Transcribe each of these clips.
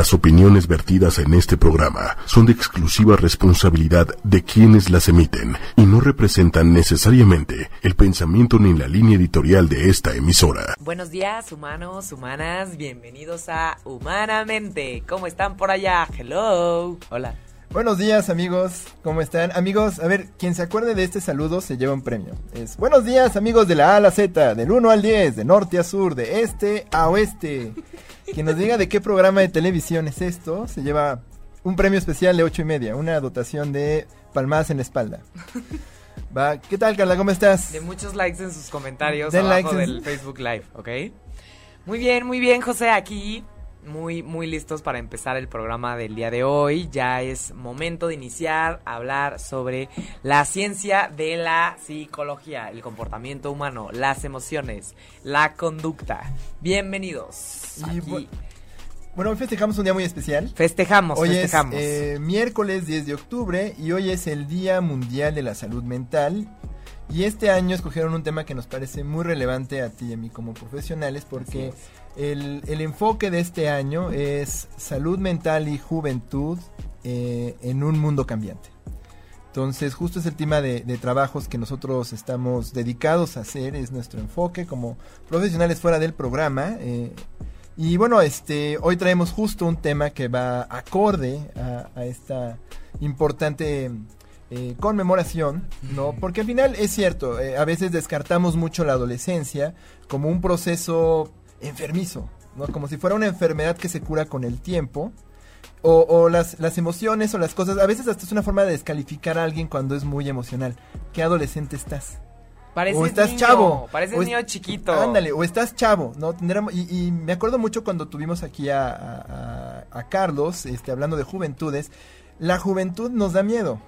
Las opiniones vertidas en este programa son de exclusiva responsabilidad de quienes las emiten y no representan necesariamente el pensamiento ni la línea editorial de esta emisora. Buenos días, humanos, humanas, bienvenidos a Humanamente. ¿Cómo están por allá? Hello. Hola. Buenos días amigos, ¿cómo están? Amigos, a ver, quien se acuerde de este saludo se lleva un premio. Es buenos días amigos de la A a la Z, del 1 al 10, de norte a sur, de este a oeste. Quien nos diga de qué programa de televisión es esto, se lleva un premio especial de ocho y media, una dotación de palmadas en la espalda. Va, ¿qué tal Carla? ¿Cómo estás? De muchos likes en sus comentarios abajo del Facebook Live, ¿ok? Muy bien, muy bien, José, aquí muy, muy listos para empezar el programa del día de hoy. Ya es momento de iniciar a hablar sobre la ciencia de la psicología, el comportamiento humano, las emociones, la conducta. Bienvenidos. Bueno, hoy festejamos un día muy especial. Festejamos, hoy festejamos. es eh, miércoles 10 de octubre y hoy es el Día Mundial de la Salud Mental. Y este año escogieron un tema que nos parece muy relevante a ti y a mí como profesionales porque el, enfoque de este año es salud mental y juventud eh, en un mundo cambiante. Entonces, justo es el tema de, trabajos que nosotros estamos dedicados a hacer, es nuestro enfoque como profesionales fuera del programa. Eh, y bueno, este, hoy traemos justo un tema que va acorde a, esta importante eh, conmemoración, ¿no? Porque al final es cierto, a veces descartamos mucho la adolescencia como un proceso enfermizo, ¿no? Como si fuera una enfermedad que se cura con el tiempo. O, las, las, emociones o las cosas. A veces hasta es una forma de descalificar a alguien cuando es muy emocional. ¿Qué adolescente estás? Pareces o estás chavo. Pareces niño chiquito. Ándale, o estás chavo, ¿no? Y, y, me acuerdo mucho cuando tuvimos aquí a, a, Carlos, este, hablando de juventudes. La juventud nos da miedo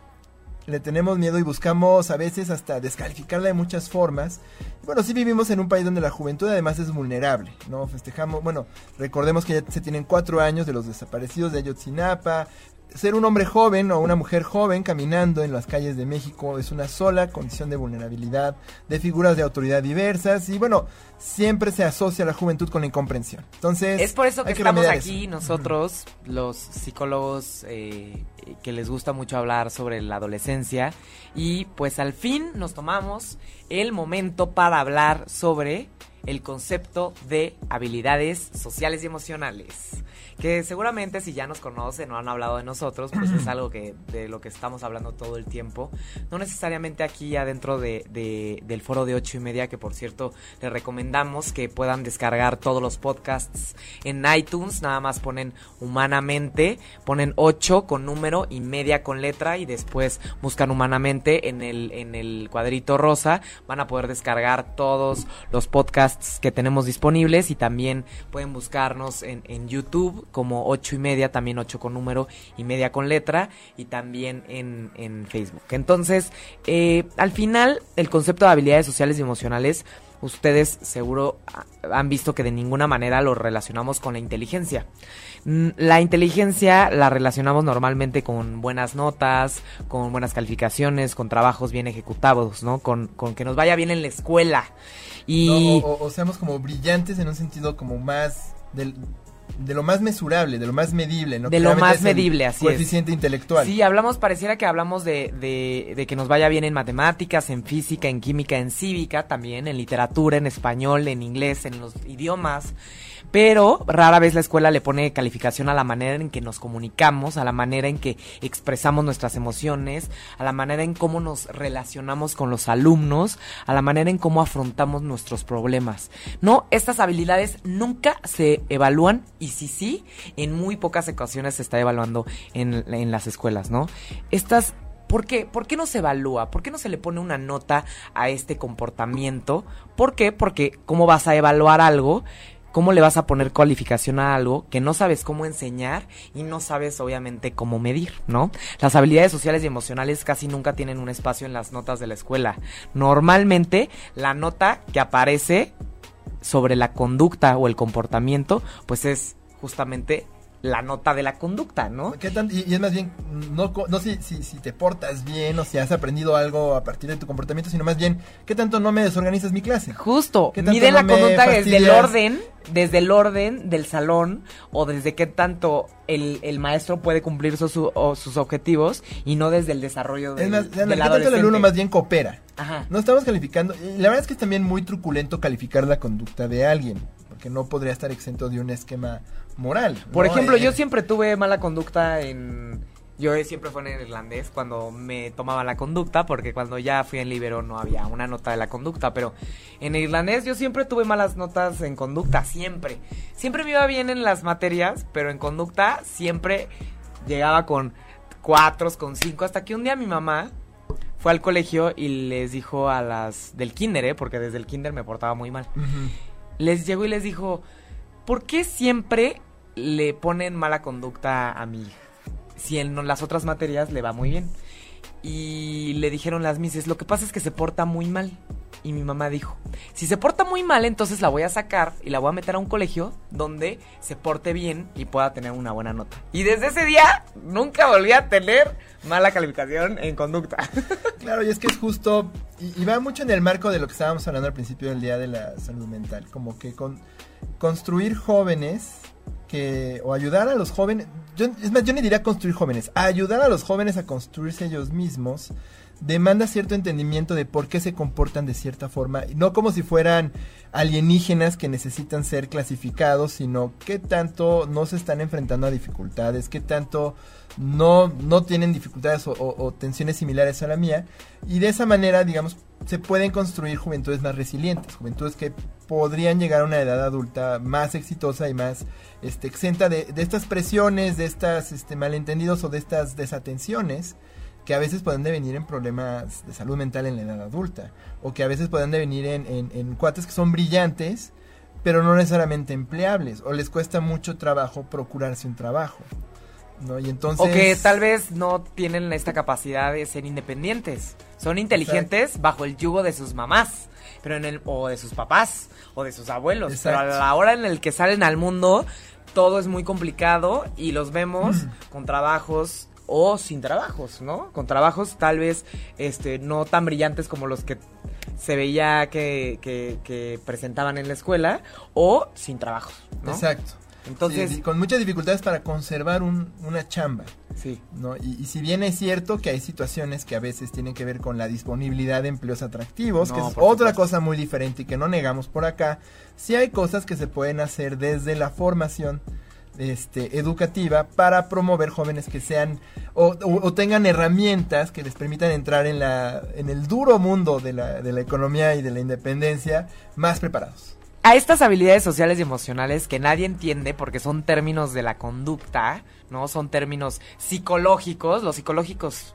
le tenemos miedo y buscamos a veces hasta descalificarla de muchas formas. Bueno, sí vivimos en un país donde la juventud además es vulnerable, ¿no? Festejamos, bueno, recordemos que ya se tienen cuatro años de los desaparecidos de Ayotzinapa, ser un hombre joven o una mujer joven caminando en las calles de México es una sola condición de vulnerabilidad, de figuras de autoridad diversas y bueno, siempre se asocia la juventud con la incomprensión. Entonces, es por eso que, estamos aquí nosotros, los psicólogos eh, que les gusta mucho hablar sobre la adolescencia y pues al fin nos tomamos el momento para hablar sobre el concepto de habilidades sociales y emocionales que seguramente si ya nos conocen o han hablado de nosotros, pues es algo que de lo que estamos hablando todo el tiempo. No necesariamente aquí adentro de, del foro de ocho y media, que por cierto les recomendamos que puedan descargar todos los podcasts en iTunes, nada más ponen humanamente, ponen 8 con número y media con letra y después buscan humanamente en el, en el cuadrito rosa, van a poder descargar todos los podcasts que tenemos disponibles y también pueden buscarnos en, en YouTube como ocho y media, también ocho con número y media con letra, y también en, en Facebook. Entonces, eh, al final, el concepto de habilidades sociales y emocionales, ustedes seguro han visto que de ninguna manera lo relacionamos con la inteligencia. Mm, la inteligencia la relacionamos normalmente con buenas notas, con buenas calificaciones, con trabajos bien ejecutados, ¿no? Con, con que nos vaya bien en la escuela. Y... o, o, seamos como brillantes en un sentido como más del, de lo más mesurable, de lo más medible, ¿no? De lo más medible, así coeficiente intelectual. Sí, hablamos, pareciera que hablamos de, de, de, que nos vaya bien en matemáticas, en física, en química, en cívica, también en literatura, en español, en inglés, en los idiomas pero rara vez la escuela le pone calificación a la manera en que nos comunicamos, a la manera en que expresamos nuestras emociones, a la manera en cómo nos relacionamos con los alumnos, a la manera en cómo afrontamos nuestros problemas. No, estas habilidades nunca se evalúan y si sí, en muy pocas ocasiones se está evaluando en, en las escuelas, ¿no? Estas ¿Por qué? ¿Por qué no se evalúa? ¿Por qué no se le pone una nota a este comportamiento? ¿Por qué? Porque ¿cómo vas a evaluar algo ¿Cómo le vas a poner cualificación a algo que no sabes cómo enseñar y no sabes obviamente cómo medir, ¿no? Las habilidades sociales y emocionales casi nunca tienen un espacio en las notas de la escuela. Normalmente la nota que aparece sobre la conducta o el comportamiento pues es justamente la nota de la conducta, ¿no? ¿Qué tan, y, es más bien, no, no si, si, si, te portas bien o si has aprendido algo a partir de tu comportamiento, sino más bien, ¿qué tanto no me desorganizas mi clase? Justo, mide la conducta desde el orden, desde el orden del salón o desde qué tanto el, el maestro puede cumplir sus, sus objetivos y no desde el desarrollo de, es más, ¿qué tanto el alumno más bien coopera? Ajá. No estamos calificando, la verdad es que es también muy truculento calificar la conducta de alguien, porque no podría estar exento de un esquema moral. Por ejemplo, yo eh, siempre tuve mala conducta en... Yo siempre fue en irlandés cuando me tomaba la conducta, porque cuando ya fui en Libero no había una nota de la conducta, pero en irlandés yo siempre tuve malas notas en conducta, siempre. Siempre me iba bien en las materias, pero en conducta siempre llegaba con cuatro, con cinco, hasta que un día mi mamá fue al colegio y les dijo a las del kinder, ¿eh? porque desde el kinder me portaba muy mal. Les llegó y les dijo, ¿por qué siempre le ponen mala conducta a mi hija? Si en las otras materias le va muy bien. Y le dijeron las mises, lo que pasa es que se porta muy mal. Y mi mamá dijo, si se porta muy mal, entonces la voy a sacar y la voy a meter a un colegio donde se porte bien y pueda tener una buena nota. Y desde ese día nunca volví a tener mala calificación en conducta. Claro, y es que es justo, y, va mucho en el marco de lo que estábamos hablando al principio del Día de la Salud Mental, como que con construir jóvenes que, o ayudar a los jóvenes, yo, es más, yo ni diría construir jóvenes, ayudar a los jóvenes a construirse ellos mismos demanda cierto entendimiento de por qué se comportan de cierta forma, no como si fueran alienígenas que necesitan ser clasificados, sino qué tanto no se están enfrentando a dificultades, qué tanto no, no tienen dificultades o, tensiones similares a la mía. Y de esa manera, digamos, se pueden construir juventudes más resilientes, juventudes que podrían llegar a una edad adulta más exitosa y más este, exenta de, de estas presiones, de estas este, malentendidos o de estas desatenciones que a veces pueden devenir en problemas de salud mental en la edad adulta, o que a veces pueden devenir en, en cuates que son brillantes, pero no necesariamente empleables, o les cuesta mucho trabajo procurarse un trabajo. ¿No? Y entonces... O que tal vez no tienen esta capacidad de ser independientes. Son inteligentes bajo el yugo de sus mamás, pero en el, o de sus papás, o de sus abuelos. Pero a la hora en el que salen al mundo, todo es muy complicado y los vemos con trabajos o sin trabajos, ¿no? Con trabajos tal vez este no tan brillantes como los que se veía que, que presentaban en la escuela o sin trabajos, ¿no? Exacto. Entonces, con muchas dificultades para conservar una chamba. Sí. ¿no? Y, si bien es cierto que hay situaciones que a veces tienen que ver con la disponibilidad de empleos atractivos, que es otra cosa muy diferente y que no negamos por acá, sí hay cosas que se pueden hacer desde la formación este, educativa para promover jóvenes que sean o, tengan herramientas que les permitan entrar en, la, en el duro mundo de la, de la economía y de la independencia más preparados a estas habilidades sociales y emocionales que nadie entiende porque son términos de la conducta, ¿no? Son términos psicológicos, los psicológicos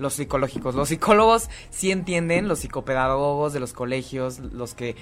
los psicológicos. Los psicólogos sí entienden, los psicopedagogos de los colegios, los que...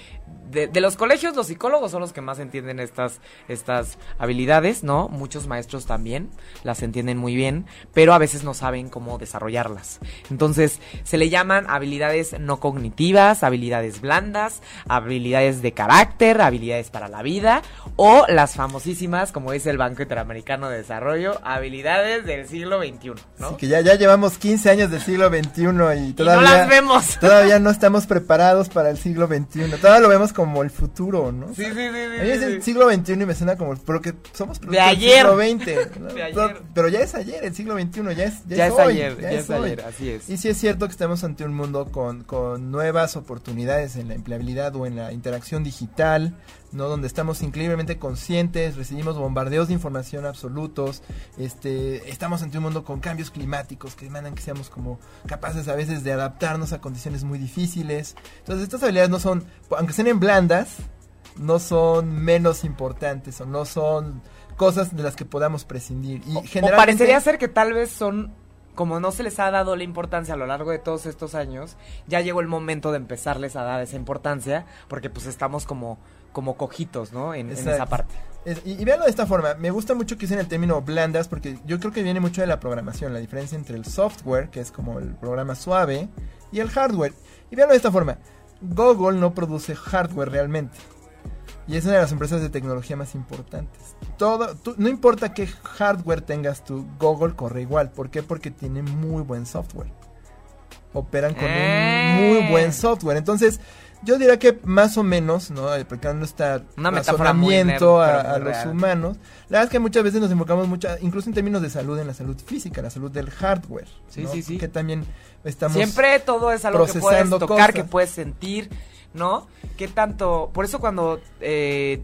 De, los colegios, los psicólogos son los que más entienden estas, estas habilidades, ¿no? Muchos maestros también las entienden muy bien, pero a veces no saben cómo desarrollarlas. Entonces, se le llaman habilidades no cognitivas, habilidades blandas, habilidades de carácter, habilidades para la vida, o las famosísimas, como dice el Banco Interamericano de Desarrollo, habilidades del siglo XXI, ¿no? que ya, ya llevamos 15 años del siglo XXI y todavía, no las vemos. todavía no estamos preparados para el siglo XXI. Todavía lo vemos como el futuro, ¿no? Sí, sí, sí. A mí es el siglo XXI y me suena como, porque somos de ayer. del siglo XX. Pero, ya es ayer, el siglo XXI, ya es, ya, es, ayer, ya, es, ayer, así es. Y sí es cierto que estamos ante un mundo con, con nuevas oportunidades en la empleabilidad o en la interacción digital, ¿no? Donde estamos increíblemente conscientes, recibimos bombardeos de información absolutos, este, estamos ante un mundo con cambios climáticos que demandan que seamos como capaces a veces de adaptarnos a condiciones muy difíciles. Entonces estas habilidades no son, aunque sean en blandas, no son menos importantes o no son cosas de las que podamos prescindir. Y generalmente, parecería ser que tal vez son como no se les ha dado la importancia a lo largo de todos estos años, ya llegó el momento de empezarles a dar esa importancia, porque pues estamos como como cojitos, ¿no? En, esa parte. y, véanlo de esta forma, me gusta mucho que usen el término blandas porque yo creo que viene mucho de la programación, la diferencia entre el software, que es como el programa suave, y el hardware. Y véanlo de esta forma, Google no produce hardware realmente. y es una de las empresas de tecnología más importantes. Todo, no importa qué hardware tengas tú, Google corre igual. ¿Por qué? Porque tiene muy buen software. Operan con un muy Eh. buen software. Entonces, yo diría que más o menos, ¿no? Aplicando muy razonamiento nerd, a, los humanos. La verdad es que muchas veces nos enfocamos mucho, incluso en términos de salud, en la salud física, la salud del hardware. Sí, ¿no? sí, sí. Que también estamos... Siempre todo es algo que puedes tocar, cosas. que puedes sentir, ¿no? ¿Qué tanto? Por eso cuando eh,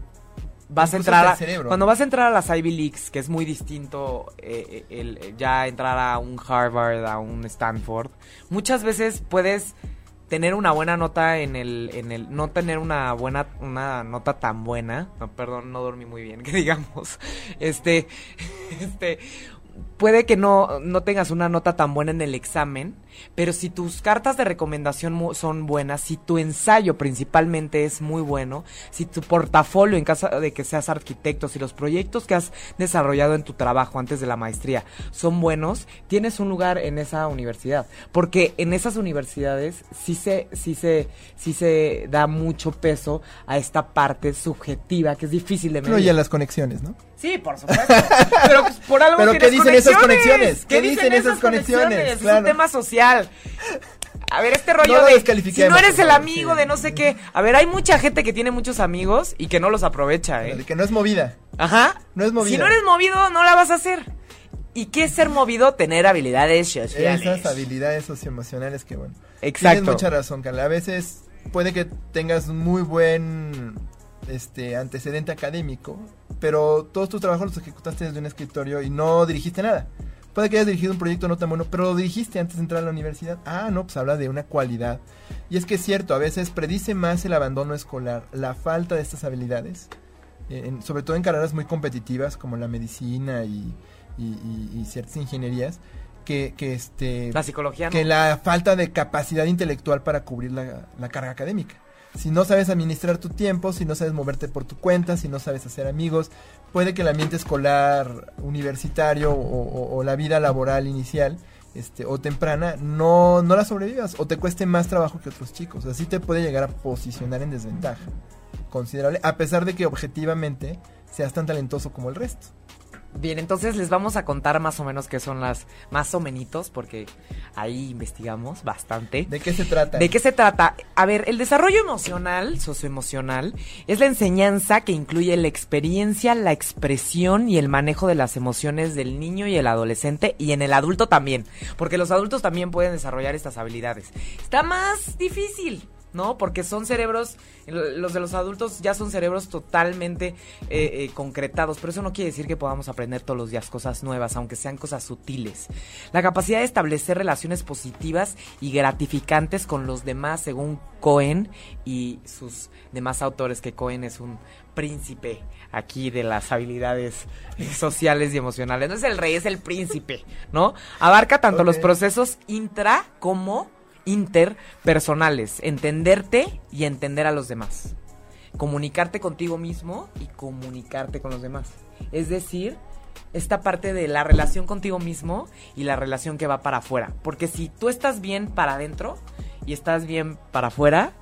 vas a entrar a, cerebro. cuando vas a entrar a las Ivy Leagues, que es muy distinto eh, el, el ya entrar a un Harvard, a un Stanford, muchas veces puedes tener una buena nota en el en el no tener una buena una nota tan buena no perdón no dormí muy bien que digamos este este puede que no, no tengas una nota tan buena en el examen, pero si tus cartas de recomendación son buenas, si tu ensayo principalmente es muy bueno, si tu portafolio en caso de que seas arquitecto, si los proyectos que has desarrollado en tu trabajo antes de la maestría son buenos, tienes un lugar en esa universidad, porque en esas universidades sí se sí se sí se da mucho peso a esta parte subjetiva que es difícil de medir. Influye en las conexiones, ¿no? Sí, por supuesto. Pero pues, por algo Pero tienes ¿qué dicen esas conexiones? ¿Qué dicen esas conexiones? Es Claro. un tema social. A ver, este rollo No de si no eres el amigo sí. de no sé qué. A ver, hay mucha gente que tiene muchos amigos y que no los aprovecha, ¿eh? que no es movida. Ajá. No es movida. Si no eres movido, no la vas a hacer. ¿Y qué es ser movido? Tener habilidades sociales. Esas habilidades socioemocionales que, bueno. Exacto. Tienes mucha razón, Carla. A veces puede que tengas muy buen este antecedente académico, pero todos tus trabajos los ejecutaste desde un escritorio y no dirigiste nada. Puede que hayas dirigido un proyecto no tan bueno, pero lo dirigiste antes de entrar a la universidad. Ah, no, pues habla de una cualidad. Y es que es cierto, a veces predice más el abandono escolar, la falta de estas habilidades, eh, en- sobre todo en carreras muy competitivas como la medicina y, y- y- y ciertas ingenierías, que, que este La psicología no. que la falta de capacidad intelectual para cubrir la, la carga académica. Si no sabes administrar tu tiempo, si no sabes moverte por tu cuenta, si no sabes hacer amigos, puede que el ambiente escolar universitario o, la vida laboral inicial este, o temprana no, no la sobrevivas o te cueste más trabajo que otros chicos. Así te puede llegar a posicionar en desventaja considerable, a pesar de que objetivamente seas tan talentoso como el resto. Bien, entonces les vamos a contar más o menos qué son las más o menitos, porque ahí investigamos bastante. ¿De qué se trata? ¿De qué se trata? A ver, el desarrollo emocional, socioemocional, es la enseñanza que incluye la experiencia, la expresión y el manejo de las emociones del niño y el adolescente y en el adulto también, porque los adultos también pueden desarrollar estas habilidades. Está más difícil. ¿No? Porque son cerebros, los de los adultos ya son cerebros totalmente eh, eh, concretados, pero eso no quiere decir que podamos aprender todos los días cosas nuevas, aunque sean cosas sutiles. La capacidad de establecer relaciones positivas y gratificantes con los demás, según Cohen y sus demás autores, que Cohen es un príncipe aquí de las habilidades sociales y emocionales. No es el rey, es el príncipe, ¿no? Abarca tanto los procesos intra como interpersonales, entenderte y entender a los demás. Comunicarte contigo mismo y comunicarte con los demás. Es decir, esta parte de la relación contigo mismo y la relación que va para afuera. Porque si tú estás bien para adentro y estás bien para afuera,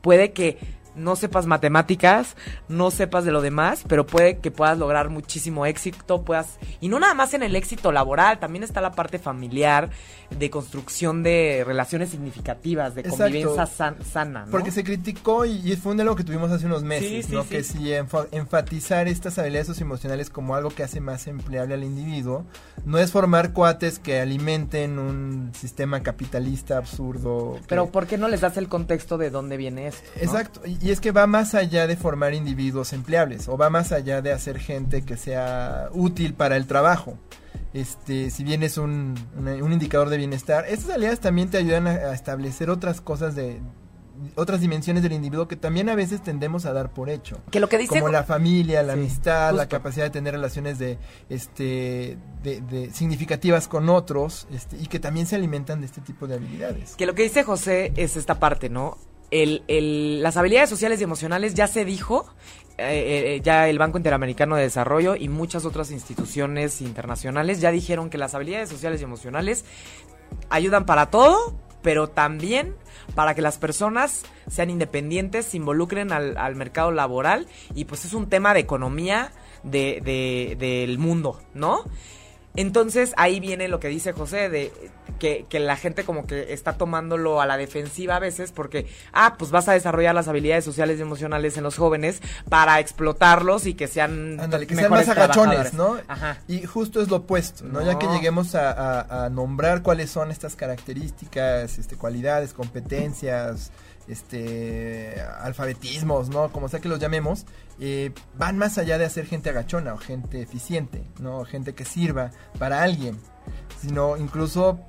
puede que no sepas matemáticas, no sepas de lo demás, pero puede que puedas lograr muchísimo éxito, puedas y no nada más en el éxito laboral, también está la parte familiar, de construcción de relaciones significativas, de Exacto. convivencia san- sana, ¿no? Porque se criticó y, y fue un diálogo que tuvimos hace unos meses, Sí, ¿no? sí. Que si enfa- enfatizar estas habilidades socioemocionales como algo que hace más empleable al individuo, no es formar cuates que alimenten un sistema capitalista absurdo. que- Pero ¿por qué no les das el contexto de dónde viene esto? no? Exacto, y, y es que va más allá de formar individuos empleables, o va más allá de hacer gente que sea útil para el trabajo. Este, si bien es un, un indicador de bienestar, estas habilidades también te ayudan a, a establecer otras cosas de otras dimensiones del individuo que también a veces tendemos a dar por hecho. Que lo que dice Como la familia, la Sí, amistad, la capacidad de tener relaciones de, este, de, de significativas con otros, este, y que también se alimentan de este tipo de habilidades. Que lo que dice José es esta parte, ¿no? El, el- las habilidades sociales y emocionales ya se dijo, eh, eh, ya el Banco Interamericano de Desarrollo y muchas otras instituciones internacionales ya dijeron que las habilidades sociales y emocionales ayudan para todo, pero también para que las personas sean independientes, se involucren al, al mercado laboral y pues es un tema de economía de, de, del mundo, ¿no? Entonces ahí viene lo que dice José, de que, que, la gente como que está tomándolo a la defensiva a veces porque, ah, pues vas a desarrollar las habilidades sociales y emocionales en los jóvenes para explotarlos y que sean... Ándale, que sean más agachones, ¿no? Ajá. Y justo es lo opuesto, ¿no? Ya que lleguemos a, a, a, nombrar cuáles son estas características, este, cualidades, competencias, este alfabetismos, ¿no? Como sea que los llamemos, eh, van más allá de hacer gente agachona o gente eficiente, ¿no? Gente que sirva para alguien, sino incluso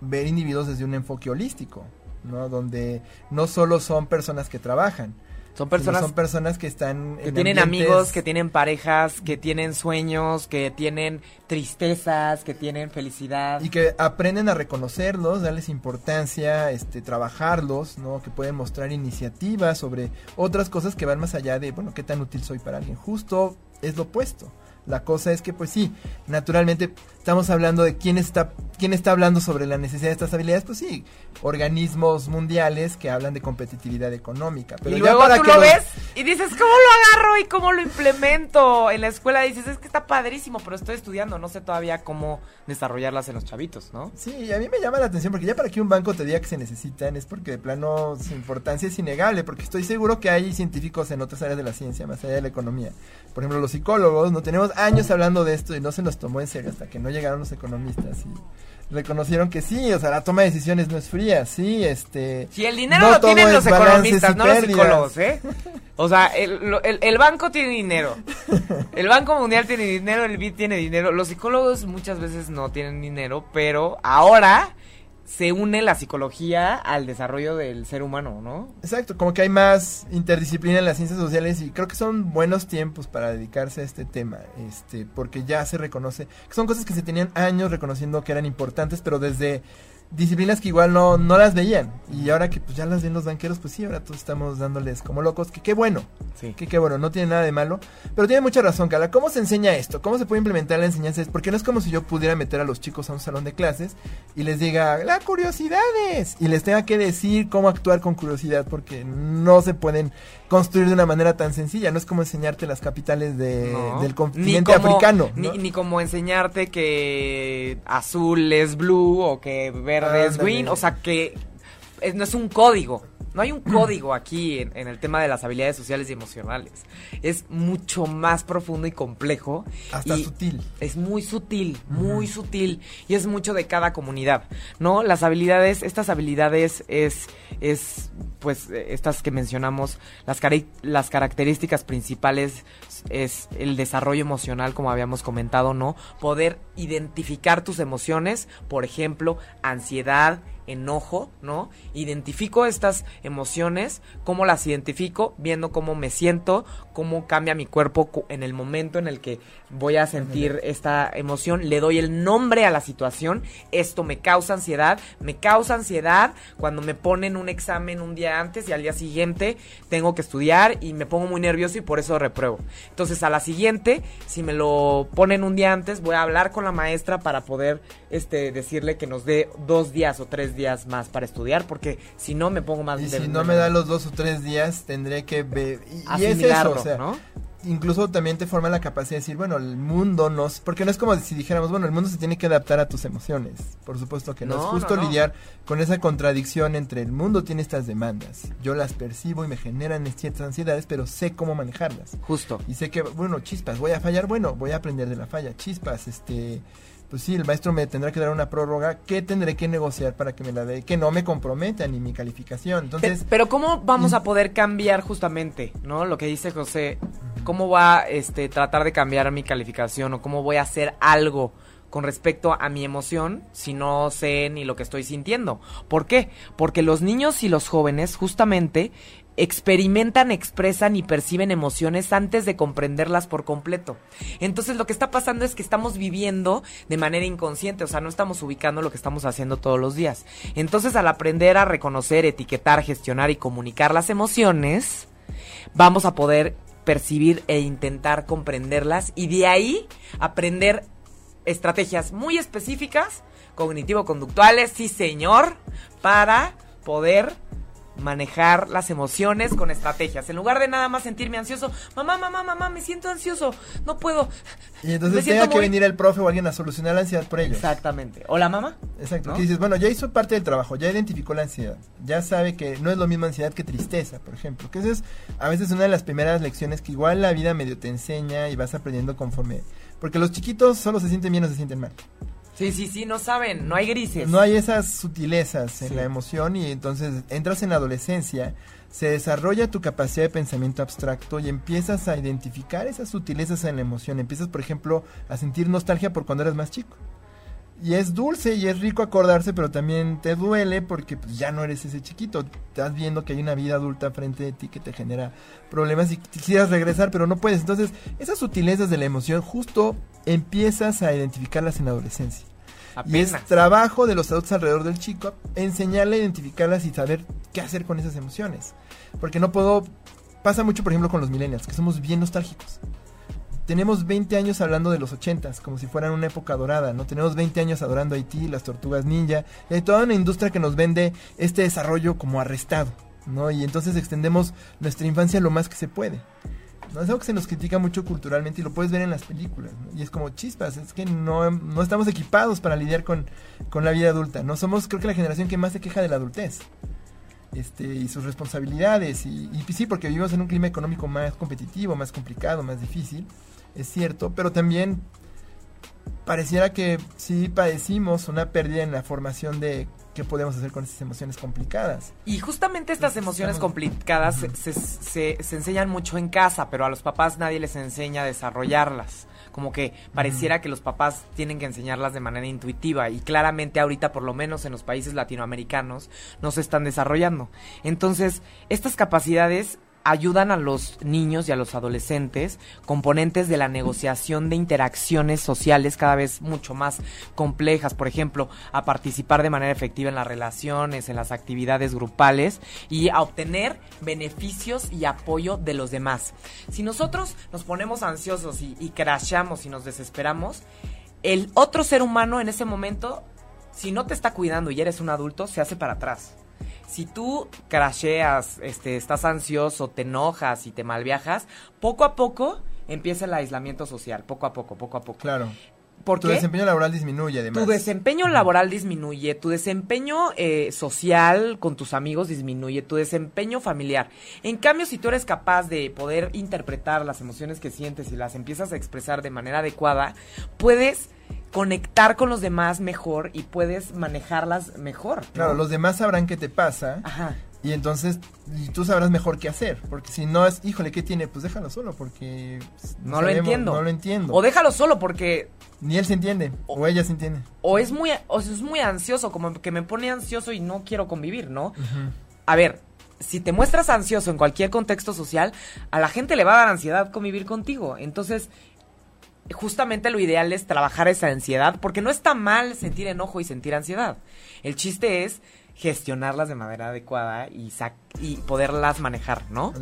ver individuos desde un enfoque holístico, ¿no? Donde no solo son personas que trabajan, son personas, son personas que están... Que tienen amigos, que tienen parejas, que tienen sueños, que tienen tristezas, que tienen felicidad. Y que aprenden a reconocerlos, darles importancia, este, trabajarlos, ¿no? Que pueden mostrar iniciativas sobre otras cosas que van más allá de, bueno, qué tan útil soy para alguien. Justo es lo opuesto. La cosa es que, pues sí, naturalmente estamos hablando de quién está, quién está hablando sobre la necesidad de estas habilidades. Pues sí, organismos mundiales que hablan de competitividad económica. Pero y luego tú lo ves y dices, ¿cómo lo agarro y cómo lo implemento? En la escuela dices, es que está padrísimo, pero estoy estudiando, no sé todavía cómo desarrollarlas en los chavitos, ¿no? Sí, a mí me llama la atención porque ya para que un banco te diga que se necesitan es porque de plano su importancia es innegable, porque estoy seguro que hay científicos en otras áreas de la ciencia, más allá de la economía. Por ejemplo, los psicólogos, no tenemos años hablando de esto y no se nos tomó en serio hasta que no llegaron los economistas y reconocieron que sí, o sea, la toma de decisiones no es fría, sí, este... Sí, el dinero no lo tienen los economistas, no los psicólogos, ¿eh? O sea, el, el, el, banco tiene dinero, el Banco Mundial tiene dinero, el BID tiene dinero, los psicólogos muchas veces no tienen dinero, pero ahora se une la psicología al desarrollo del ser humano, ¿no? Exacto, como que hay más interdisciplina en las ciencias sociales y creo que son buenos tiempos para dedicarse a este tema, este, porque ya se reconoce, que son cosas que se tenían años reconociendo que eran importantes, pero desde disciplinas que igual no, no las veían. Y ahora que pues ya las ven los banqueros, pues sí, ahora todos estamos dándoles como locos, que qué bueno. Sí. Que qué bueno, no tiene nada de malo. Pero tiene mucha razón, Carla. ¿Cómo se enseña esto? ¿Cómo se puede implementar la enseñanza? Porque no es como si yo pudiera meter a los chicos a un salón de clases y les diga, la curiosidades. Y les tenga que decir cómo actuar con curiosidad, porque no se pueden construir de una manera tan sencilla. No es como enseñarte las capitales de, no. del continente ni como, africano. ¿no? Ni, ni, como enseñarte que azul es blue o que verde es green. O sea, que es, no es un código. No hay un código aquí en, en, el tema de las habilidades sociales y emocionales. Es mucho más profundo y complejo. Hasta y sutil. Es muy sutil, muy uh -huh. sutil. Y es mucho de cada comunidad. ¿No? Las habilidades, estas habilidades es, es pues, estas que mencionamos, las, car las características principales es el desarrollo emocional, como habíamos comentado, ¿no? Poder identificar tus emociones, por ejemplo, ansiedad, enojo, ¿no? Identifico estas emociones, cómo las identifico, viendo cómo me siento, cómo cambia mi cuerpo en el momento en el que voy a sentir esta emoción, le doy el nombre a la situación, esto me causa ansiedad, me causa ansiedad cuando me ponen un examen un día antes y al día siguiente tengo que estudiar y me pongo muy nervioso y por eso repruebo. Entonces a la siguiente, si me lo ponen un día antes, voy a hablar con la maestra para poder este, decirle que nos dé dos días o tres días más para estudiar, porque si no me pongo más... Y si no me da los dos o tres días, tendré que... Ver, y, y es eso, o sea, ¿no? incluso también te forma la capacidad de decir, bueno, el mundo no... Porque no es como si dijéramos, bueno, el mundo se tiene que adaptar a tus emociones. Por supuesto que no. no es justo no, no. lidiar con esa contradicción entre el mundo tiene estas demandas. Yo las percibo y me generan ciertas ansiedades, pero sé cómo manejarlas. Justo. Y sé que, bueno, chispas, voy a fallar, bueno, voy a aprender de la falla. Chispas, este pues sí, el maestro me tendrá que dar una prórroga, ¿qué tendré que negociar para que me la dé? Que no me comprometa ni mi calificación. Entonces, pero, pero ¿cómo vamos a poder cambiar justamente, no? Lo que dice José, ¿cómo va este tratar de cambiar mi calificación o cómo voy a hacer algo con respecto a mi emoción si no sé ni lo que estoy sintiendo? ¿Por qué? Porque los niños y los jóvenes justamente experimentan, expresan y perciben emociones antes de comprenderlas por completo. Entonces lo que está pasando es que estamos viviendo de manera inconsciente, o sea, no estamos ubicando lo que estamos haciendo todos los días. Entonces al aprender a reconocer, etiquetar, gestionar y comunicar las emociones, vamos a poder percibir e intentar comprenderlas y de ahí aprender estrategias muy específicas, cognitivo-conductuales, sí señor, para poder manejar las emociones con estrategias. En lugar de nada más sentirme ansioso, mamá, mamá, mamá, me siento ansioso, no puedo. Y entonces tenga que venir el profe o alguien a solucionar la ansiedad por ellos. Exactamente. O la mamá. Exacto. Que dices, bueno, ya hizo parte del trabajo, ya identificó la ansiedad, ya sabe que no es lo mismo ansiedad que tristeza, por ejemplo. Que eso es a veces una de las primeras lecciones que igual la vida medio te enseña y vas aprendiendo conforme. Porque los chiquitos solo se sienten bien o se sienten mal. Sí, sí, sí, no saben, no hay grises. No hay esas sutilezas en la emoción y entonces entras en la adolescencia, se desarrolla tu capacidad de pensamiento abstracto y empiezas a identificar esas sutilezas en la emoción. Empiezas, por ejemplo, a sentir nostalgia por cuando eras más chico. Y es dulce y es rico acordarse, pero también te duele porque pues, ya no eres ese chiquito. Estás viendo que hay una vida adulta frente de ti que te genera problemas y quisieras regresar, pero no puedes. Entonces, esas sutilezas de la emoción justo empiezas a identificarlas en la adolescencia. Y es trabajo de los adultos alrededor del chico enseñarle a identificarlas y saber qué hacer con esas emociones. Porque no puedo... Pasa mucho, por ejemplo, con los millennials, que somos bien nostálgicos. Tenemos 20 años hablando de los 80s, como si fueran una época dorada, ¿no? Tenemos 20 años adorando Haití, las tortugas ninja, y hay toda una industria que nos vende este desarrollo como arrestado, ¿no? Y entonces extendemos nuestra infancia lo más que se puede. ¿No? Es algo que se nos critica mucho culturalmente y lo puedes ver en las películas. Y es como chispas, es que no, no estamos equipados para lidiar con, con, la vida adulta. No somos, creo que la generación que más se queja de la adultez. Este, y sus responsabilidades. Y sí, porque vivimos en un clima económico más competitivo, más complicado, más difícil. Es cierto, pero también pareciera que sí padecimos una pérdida en la formación de qué podemos hacer con esas emociones complicadas. Y justamente estas emociones complicadas se, se, se, enseñan mucho en casa, pero a los papás nadie les enseña a desarrollarlas. Como que pareciera que los papás tienen que enseñarlas de manera intuitiva y claramente ahorita, por lo menos en los países latinoamericanos, no se están desarrollando. Entonces, estas capacidades ayudan a los niños y a los adolescentes, componentes de la negociación de interacciones sociales cada vez mucho más complejas, por ejemplo, a participar de manera efectiva en las relaciones, en las actividades grupales y a obtener beneficios y apoyo de los demás. Si nosotros nos ponemos ansiosos y, y crashamos y nos desesperamos, el otro ser humano en ese momento, si no te está cuidando y eres un adulto, se hace para atrás si tú crasheas, este, estás ansioso, te enojas y te malviajas, poco a poco empieza el aislamiento social, poco a poco, poco a poco. Claro. ¿Por tu desempeño laboral disminuye además. Tu desempeño laboral disminuye, tu desempeño eh, social con tus amigos disminuye, tu desempeño familiar. En cambio, si tú eres capaz de poder interpretar las emociones que sientes y las empiezas a expresar de manera adecuada, puedes conectar con los demás mejor y puedes manejarlas mejor. Claro, los demás sabrán qué te pasa. Ajá. Y entonces y tú sabrás mejor qué hacer. Porque si no es, híjole, ¿qué tiene? Pues déjalo solo porque... Pues, no, lo entiendo. No lo entiendo. O déjalo solo porque... Ni él se entiende. O, ella se entiende. O es muy, o es muy ansioso, como que me pone ansioso y no quiero convivir, ¿no? A ver, si te muestras ansioso en cualquier contexto social, a la gente le va a dar ansiedad convivir contigo. Entonces, justamente lo ideal es trabajar esa ansiedad, porque no está mal sentir enojo y sentir ansiedad. El chiste es gestionarlas de manera adecuada y, y poderlas manejar, ¿no?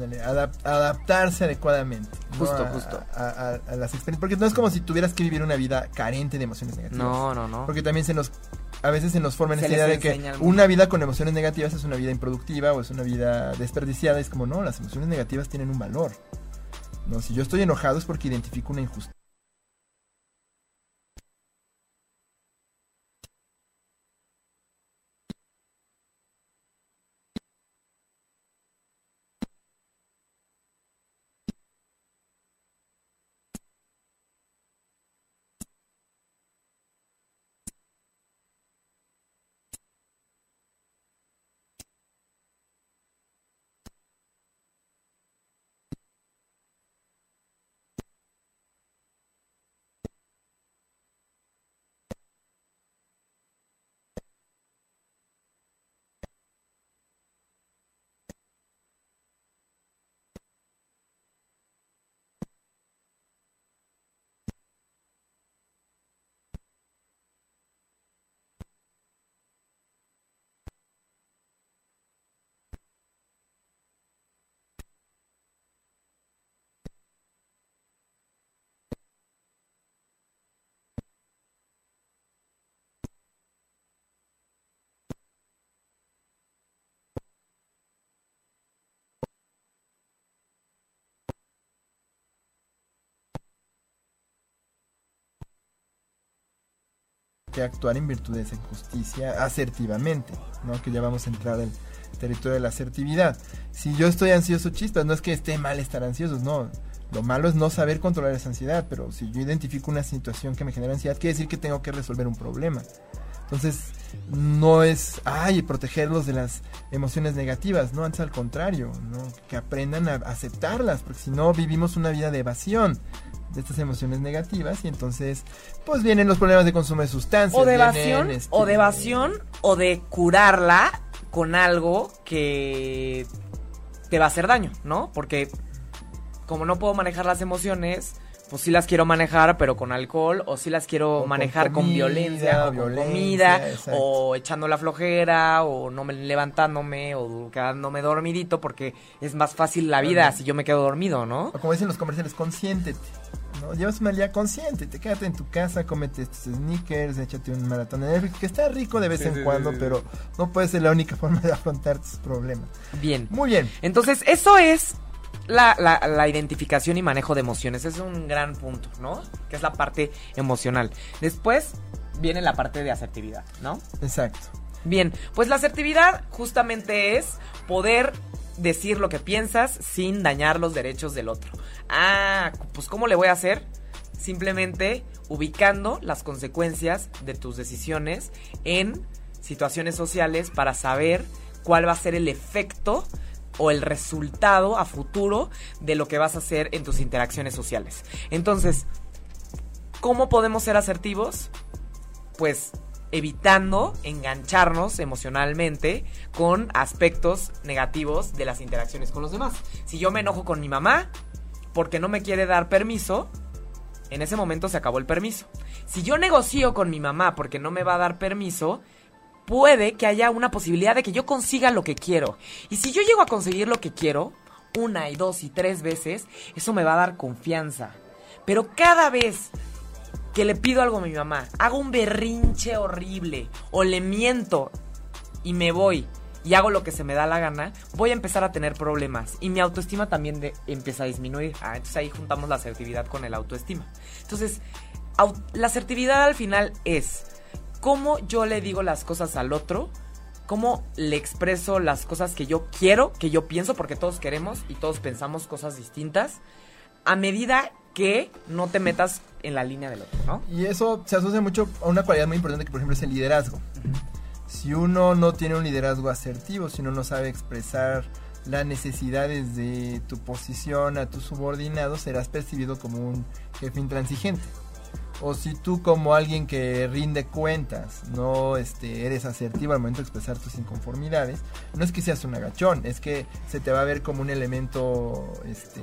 adaptarse adecuadamente. Justo, justo. A, las experiencias. Porque no es como si tuvieras que vivir una vida carente de emociones negativas. No, no, no. Porque también se nos. A veces se nos forma esa idea de que una vida con emociones negativas es una vida improductiva o es una vida desperdiciada. Es como, no, las emociones negativas tienen un valor. No, si yo estoy enojado es porque identifico una injusticia actuar en virtud de esa injusticia asertivamente, ¿no? Que ya vamos a entrar al territorio de la asertividad. Si yo estoy ansioso, chispas, no es que esté mal estar ansioso, no. Lo malo es no saber controlar esa ansiedad, pero si yo identifico una situación que me genera ansiedad, quiere decir que tengo que resolver un problema. Entonces, no es, ay, protegerlos de las emociones negativas, no, antes al contrario, ¿no? que aprendan a aceptarlas, porque si no vivimos una vida de evasión de estas emociones negativas y entonces pues vienen los problemas de consumo de sustancias. O de evasión, este, o de evasión, o de curarla con algo que te va a hacer daño, ¿no? Porque como no puedo manejar las emociones, pues sí las quiero manejar, pero con alcohol, o sí las quiero O manejar con, comida, violencia, o con comida, exacto. o echando la flojera, o no me levantándome, o quedándome dormidito, porque es más fácil la vida Ajá. si yo me quedo dormido, ¿no? O como dicen los comerciales, consiéntete. ¿no? Llevas un mal día, consiéntete, quédate en tu casa, cómete estos sneakers, échate un maratón de Netflix, que está rico de vez Sí, en sí, cuando, sí, sí. pero no puede ser la única forma de afrontar tus problemas. Bien. Muy bien. Entonces, eso es la, la- la identificación y manejo de emociones. Es un gran punto, ¿no? Que es la parte emocional. Después viene la parte de asertividad, ¿no? Exacto. Bien, pues la asertividad justamente es poder decir lo que piensas sin dañar los derechos del otro. Ah, pues ¿cómo le voy a hacer? Simplemente ubicando las consecuencias de tus decisiones en situaciones sociales para saber cuál va a ser el efecto o el resultado a futuro de lo que vas a hacer en tus interacciones sociales. Entonces, ¿cómo podemos ser asertivos? Pues evitando engancharnos emocionalmente con aspectos negativos de las interacciones con los demás. Si yo me enojo con mi mamá porque no me quiere dar permiso, en ese momento se acabó el permiso. Si yo negocio con mi mamá porque no me va a dar permiso, puede que haya una posibilidad de que yo consiga lo que quiero. Y si yo llego a conseguir lo que quiero, una y dos y tres veces, eso me va a dar confianza. Pero cada vez que le pido algo a mi mamá, hago un berrinche horrible o le miento y me voy y hago lo que se me da la gana, voy a empezar a tener problemas y mi autoestima también de- empieza a disminuir. Ah, entonces ahí juntamos la asertividad con el autoestima. Entonces, la asertividad al final es cómo yo le digo las cosas al otro, cómo le expreso las cosas que yo quiero, que yo pienso, porque todos queremos y todos pensamos cosas distintas, a medida que no te metas en la línea del otro, ¿no? Y eso se asocia mucho a una cualidad muy importante que, por ejemplo, es el liderazgo. Si uno no tiene un liderazgo asertivo, si uno no sabe expresar las necesidades de tu posición a tus subordinados, serás percibido como un jefe intransigente. O si tú como alguien que rinde cuentas no este, eres asertivo al momento de expresar tus inconformidades, no es que seas un agachón, es que se te va a ver como un elemento este,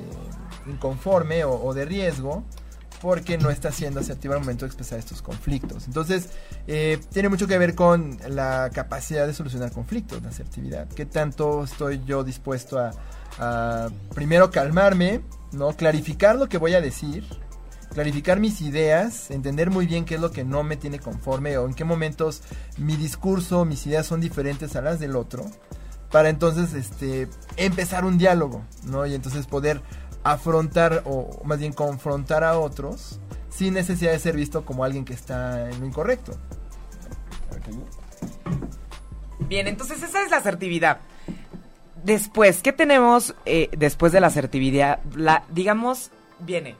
inconforme o, de riesgo porque no estás siendo asertivo al momento de expresar estos conflictos. Entonces, eh, tiene mucho que ver con la capacidad de solucionar conflictos, la asertividad. ¿Qué tanto estoy yo dispuesto a, a primero calmarme, no clarificar lo que voy a decir? Clarificar mis ideas, entender muy bien qué es lo que no me tiene conforme o en qué momentos mi discurso, mis ideas son diferentes a las del otro, para entonces este empezar un diálogo, ¿no? Y entonces poder afrontar o más bien confrontar a otros sin necesidad de ser visto como alguien que está en lo incorrecto. Bien, entonces esa es la asertividad. Después, ¿qué tenemos eh, después de la asertividad? La, digamos, viene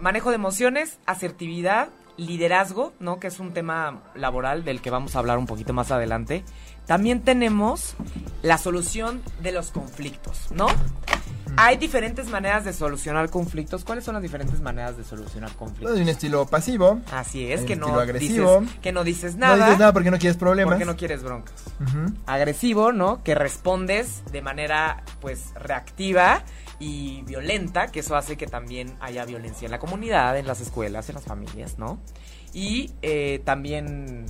manejo de emociones, asertividad, liderazgo, ¿no? Que es un tema laboral del que vamos a hablar un poquito más adelante. También tenemos la solución de los conflictos, ¿no? Hay diferentes maneras de solucionar conflictos. ¿Cuáles son las diferentes maneras de solucionar conflictos? Hay un estilo pasivo, Así es, que no, agresivo. dices, que no dices no nada, dices nada porque no quieres problemas. porque no quieres broncas agresivo, ¿no? Que respondes de manera, pues, reactiva y violenta, que eso hace que también haya violencia en la comunidad, en las escuelas, en las familias, ¿no? Y eh, también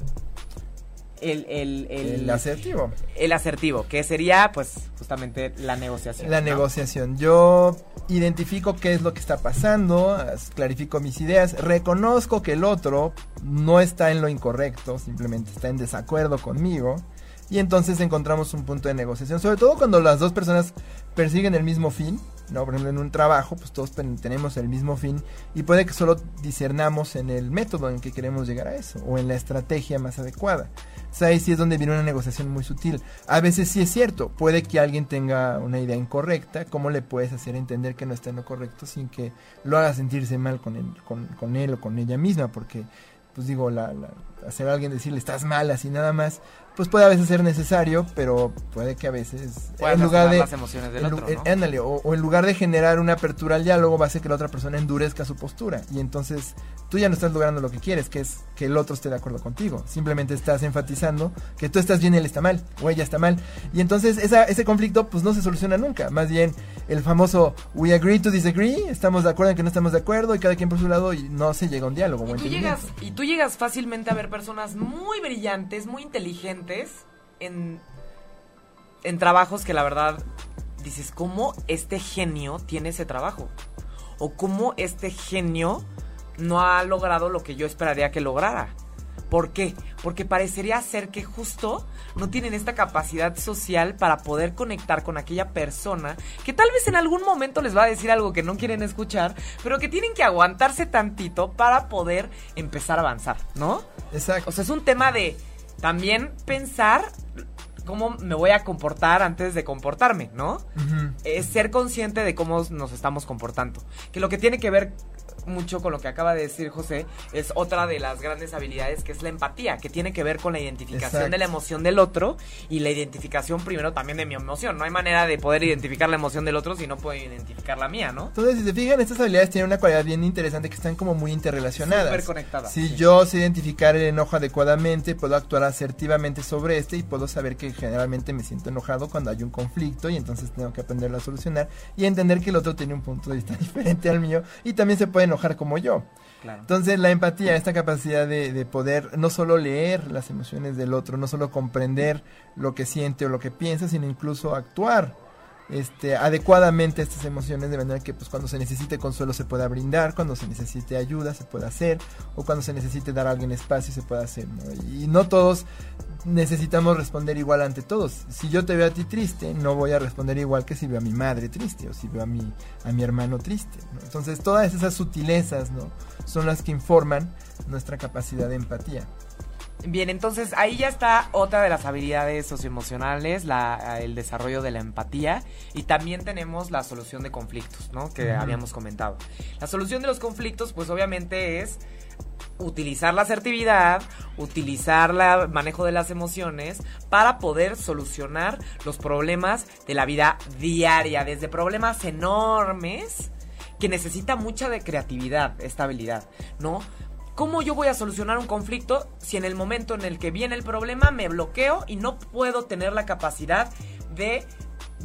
el, el, el, El asertivo. el asertivo, que sería, pues, justamente la negociación. La ¿no? negociación. Yo identifico qué es lo que está pasando, as- clarifico mis ideas, reconozco que el otro no está en lo incorrecto, simplemente está en desacuerdo conmigo. Y entonces encontramos un punto de negociación, sobre todo cuando las dos personas persiguen el mismo fin, no por ejemplo en un trabajo pues todos tenemos el mismo fin y puede que solo discernamos en el método en que queremos llegar a eso o en la estrategia más adecuada. O sea, ahí sí es donde viene una negociación muy sutil. A veces sí es cierto puede que alguien tenga una idea incorrecta cómo le puedes hacer entender que no está en lo correcto sin que lo haga sentirse mal con él, con, con él o con ella misma porque pues digo, la, hacer a alguien decirle estás mal así nada más, pues puede a veces ser necesario, pero puede que a veces en lugar de las emociones del otro, o, en lugar de generar una apertura al diálogo va a hacer que la otra persona endurezca su postura y entonces tú ya no estás logrando lo que quieres, que es que el otro esté de acuerdo contigo. Simplemente estás enfatizando que tú estás bien y él está mal, o ella está mal. Y entonces esa, ese conflicto pues no se soluciona nunca. Más bien el famoso we agree to disagree, estamos de acuerdo en que no estamos de acuerdo y cada quien por su lado y no se llega a un diálogo. Y tú, llegas, y tú llegas fácilmente a ver personas muy brillantes, muy inteligentes, en, en trabajos que la verdad dices, ¿cómo este genio tiene ese trabajo? O cómo este genio no ha logrado lo que yo esperaría que lograra. ¿Por qué? Porque parecería ser que justo no tienen esta capacidad social para poder conectar con aquella persona que tal vez en algún momento les va a decir algo que no quieren escuchar, pero que tienen que aguantarse tantito para poder empezar a avanzar, ¿no? Exacto. O sea, es un tema de también pensar cómo me voy a comportar antes de comportarme, ¿no? Es ser consciente de cómo nos estamos comportando. Que lo que tiene que ver mucho con lo que acaba de decir José, es otra de las grandes habilidades que es la empatía, que tiene que ver con la identificación de la emoción del otro y la identificación primero también de mi emoción. No hay manera de poder identificar la emoción del otro si no puedo identificar la mía, ¿no? Entonces, si se fijan, estas habilidades tienen una cualidad bien interesante que están como muy interrelacionadas. Súper conectadas. Si yo sé identificar el enojo adecuadamente, puedo actuar asertivamente sobre este y puedo saber que generalmente me siento enojado cuando hay un conflicto y entonces tengo que aprenderlo a solucionar y entender que el otro tiene un punto de vista diferente al mío y también se puede enojar como yo. Entonces la empatía, esta capacidad de, poder no solo leer las emociones del otro, no solo comprender lo que siente o lo que piensa, sino incluso actuar este, adecuadamente estas emociones de manera que pues cuando se necesite consuelo se pueda brindar, cuando se necesite ayuda se pueda hacer, o cuando se necesite dar a alguien espacio se pueda hacer. Y no todos necesitamos responder igual ante todos. Si yo te veo a ti triste, no voy a responder igual que si veo a mi madre triste o si veo a mi, a mi hermano triste. Entonces todas esas sutilezas ¿no? son las que informan nuestra capacidad de empatía. Bien, entonces ahí ya está otra de las habilidades socioemocionales, la, el desarrollo de la empatía y también tenemos la solución de conflictos, ¿no? Que habíamos comentado. La solución de los conflictos, pues obviamente es utilizar la asertividad, utilizar el manejo de las emociones para poder solucionar los problemas de la vida diaria, desde problemas enormes que necesita mucha de creatividad, esta habilidad, ¿no? ¿Cómo yo voy a solucionar un conflicto si en el momento en el que viene el problema me bloqueo y no puedo tener la capacidad de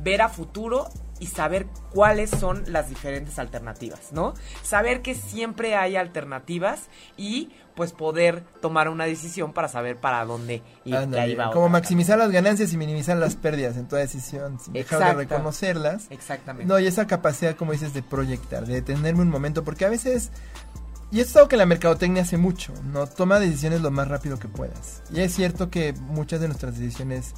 ver a futuro y saber cuáles son las diferentes alternativas, ¿no? Saber que siempre hay alternativas y pues poder tomar una decisión para saber para dónde ir. como maximizar las ganancias y minimizar las pérdidas en toda decisión, sin dejar de reconocerlas. Exactamente. No, y esa capacidad, como dices, de proyectar, de detenerme un momento, porque a veces y esto es algo que la mercadotecnia hace mucho, ¿no? Toma decisiones lo más rápido que puedas. Y es cierto que muchas de nuestras decisiones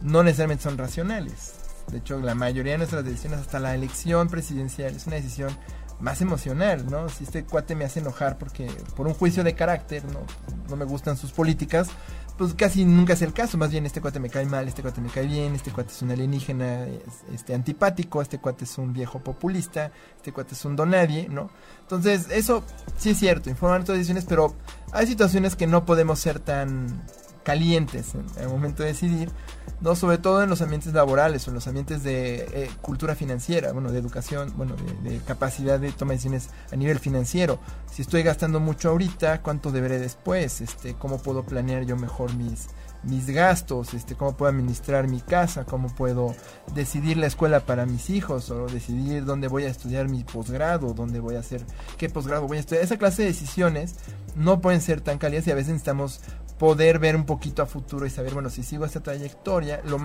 no necesariamente son racionales. De hecho, la mayoría de nuestras decisiones, hasta la elección presidencial, es una decisión más emocional, ¿no? Si este cuate me hace enojar porque por un juicio de carácter, ¿no? No me gustan sus políticas, pues casi nunca es el caso, más bien este cuate me cae mal, este cuate me cae bien, este cuate es un alienígena este antipático, este cuate es un viejo populista, este cuate es un donadie, ¿no? Entonces, eso sí es cierto, informan nuestras decisiones, pero hay situaciones que no podemos ser tan calientes en, el momento de decidir, no sobre todo en los ambientes laborales o en los ambientes de eh, cultura financiera, bueno, de educación, bueno, de, capacidad de toma de decisiones a nivel financiero. Si estoy gastando mucho ahorita, ¿cuánto deberé después? Este, ¿cómo puedo planear yo mejor mis mis gastos, este, cómo puedo administrar mi casa, cómo puedo decidir la escuela para mis hijos o decidir dónde voy a estudiar mi posgrado, dónde voy a hacer, qué posgrado voy a estudiar. Esa clase de decisiones no pueden ser tan cálidas y a veces necesitamos poder ver un poquito a futuro y saber, bueno, si sigo esta trayectoria, lo,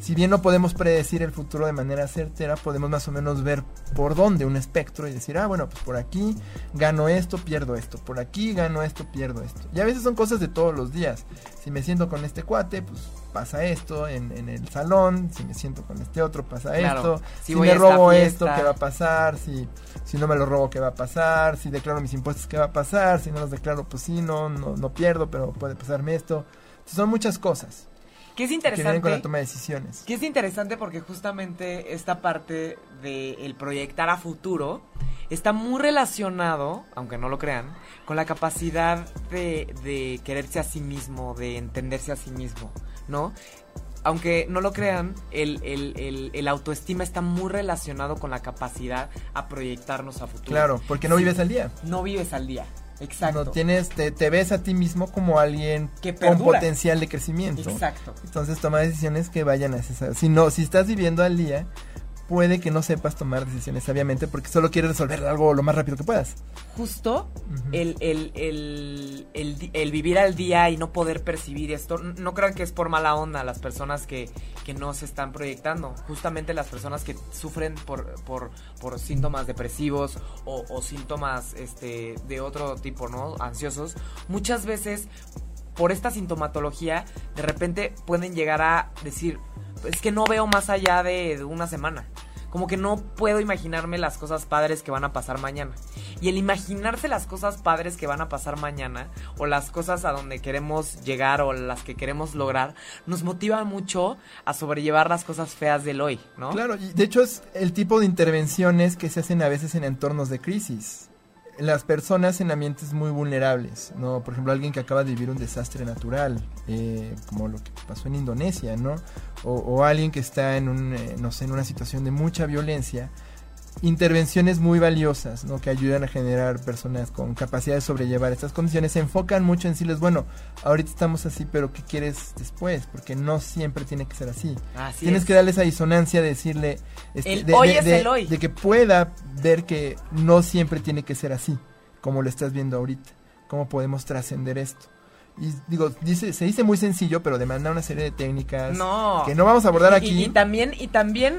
si bien no podemos predecir el futuro de manera certera, podemos más o menos ver por dónde un espectro y decir, ah, bueno, pues por aquí gano esto, pierdo esto, por aquí gano esto, pierdo esto. Y a veces son cosas de todos los días. Si me siento con este cuate, pues pasa esto en, en el salón, si me siento con este otro, pasa esto, si, me robo esto, ¿qué va a pasar? Si, si no me lo robo, ¿qué va a pasar? Si declaro mis impuestos, ¿qué va a pasar? Si no los declaro, pues sí, no, no, no pierdo, pero puede pasarme esto. son muchas cosas. Que es interesante. Que con la toma de decisiones. Que es interesante porque justamente esta parte del el proyectar a futuro está muy relacionado, aunque no lo crean, con la capacidad de, de quererse a sí mismo, de entenderse a sí mismo, ¿no? aunque no lo crean, el, el, el, autoestima está muy relacionado con la capacidad a proyectarnos a futuro. Claro, porque no vives al día. No vives al día. Exacto. No tienes, te, ves a ti mismo como alguien con potencial de crecimiento. Exacto. Entonces toma decisiones que vayan a ese. Si no, si estás viviendo al día, puede que no sepas tomar decisiones sabiamente porque solo quieres resolver algo lo más rápido que puedas. Justo el, el, el, vivir al día y no poder percibir esto, no crean que es por mala onda las personas que, que no se están proyectando. Justamente las personas que sufren por, por, por síntomas depresivos o, o síntomas este, de otro tipo, ¿no? Ansiosos, muchas veces por esta sintomatología de repente pueden llegar a decir, es que no veo más allá de, una semana. Como que no puedo imaginarme las cosas padres que van a pasar mañana. Y el imaginarse las cosas padres que van a pasar mañana, o las cosas a donde queremos llegar, o las que queremos lograr, nos motiva mucho a sobrellevar las cosas feas del hoy, ¿no? Claro, y de hecho es el tipo de intervenciones que se hacen a veces en entornos de crisis las personas en ambientes muy vulnerables, ¿no? Por ejemplo, alguien que acaba de vivir un desastre natural, eh, como lo que pasó en Indonesia, ¿no? O, alguien que está en, un, eh, no sé, en una situación de mucha violencia, intervenciones muy valiosas, ¿no? Que ayudan a generar personas con capacidad de sobrellevar estas condiciones. Se enfocan mucho en decirles, bueno, ahorita estamos así, pero ¿qué quieres después? Porque no siempre tiene que ser así. Tienes que darle esa disonancia de decirle... Este, de, hoy es el hoy. De que pueda ver que no siempre tiene que ser así, como lo estás viendo ahorita. ¿Cómo podemos trascender esto? Y digo, dice, se dice muy sencillo, pero demanda una serie de técnicas que no vamos a abordar aquí. y, también, y también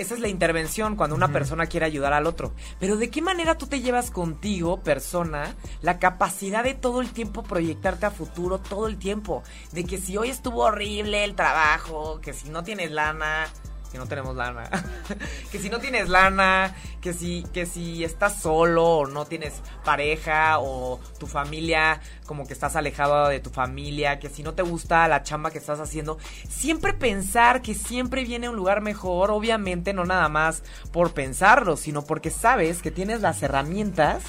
esa es la intervención cuando una persona quiere ayudar al otro. Pero ¿de qué manera tú te llevas contigo, persona, la capacidad de todo el tiempo proyectarte a futuro, todo el tiempo? De que si hoy estuvo horrible el trabajo, que si no tienes lana, que no tenemos lana, que si no tienes lana, que si, que si estás solo o no tienes pareja o tu familia, como que estás alejado de tu familia, que si no te gusta la chamba que estás haciendo, siempre pensar que siempre viene un lugar mejor, obviamente no nada más por pensarlo, sino porque sabes que tienes las herramientas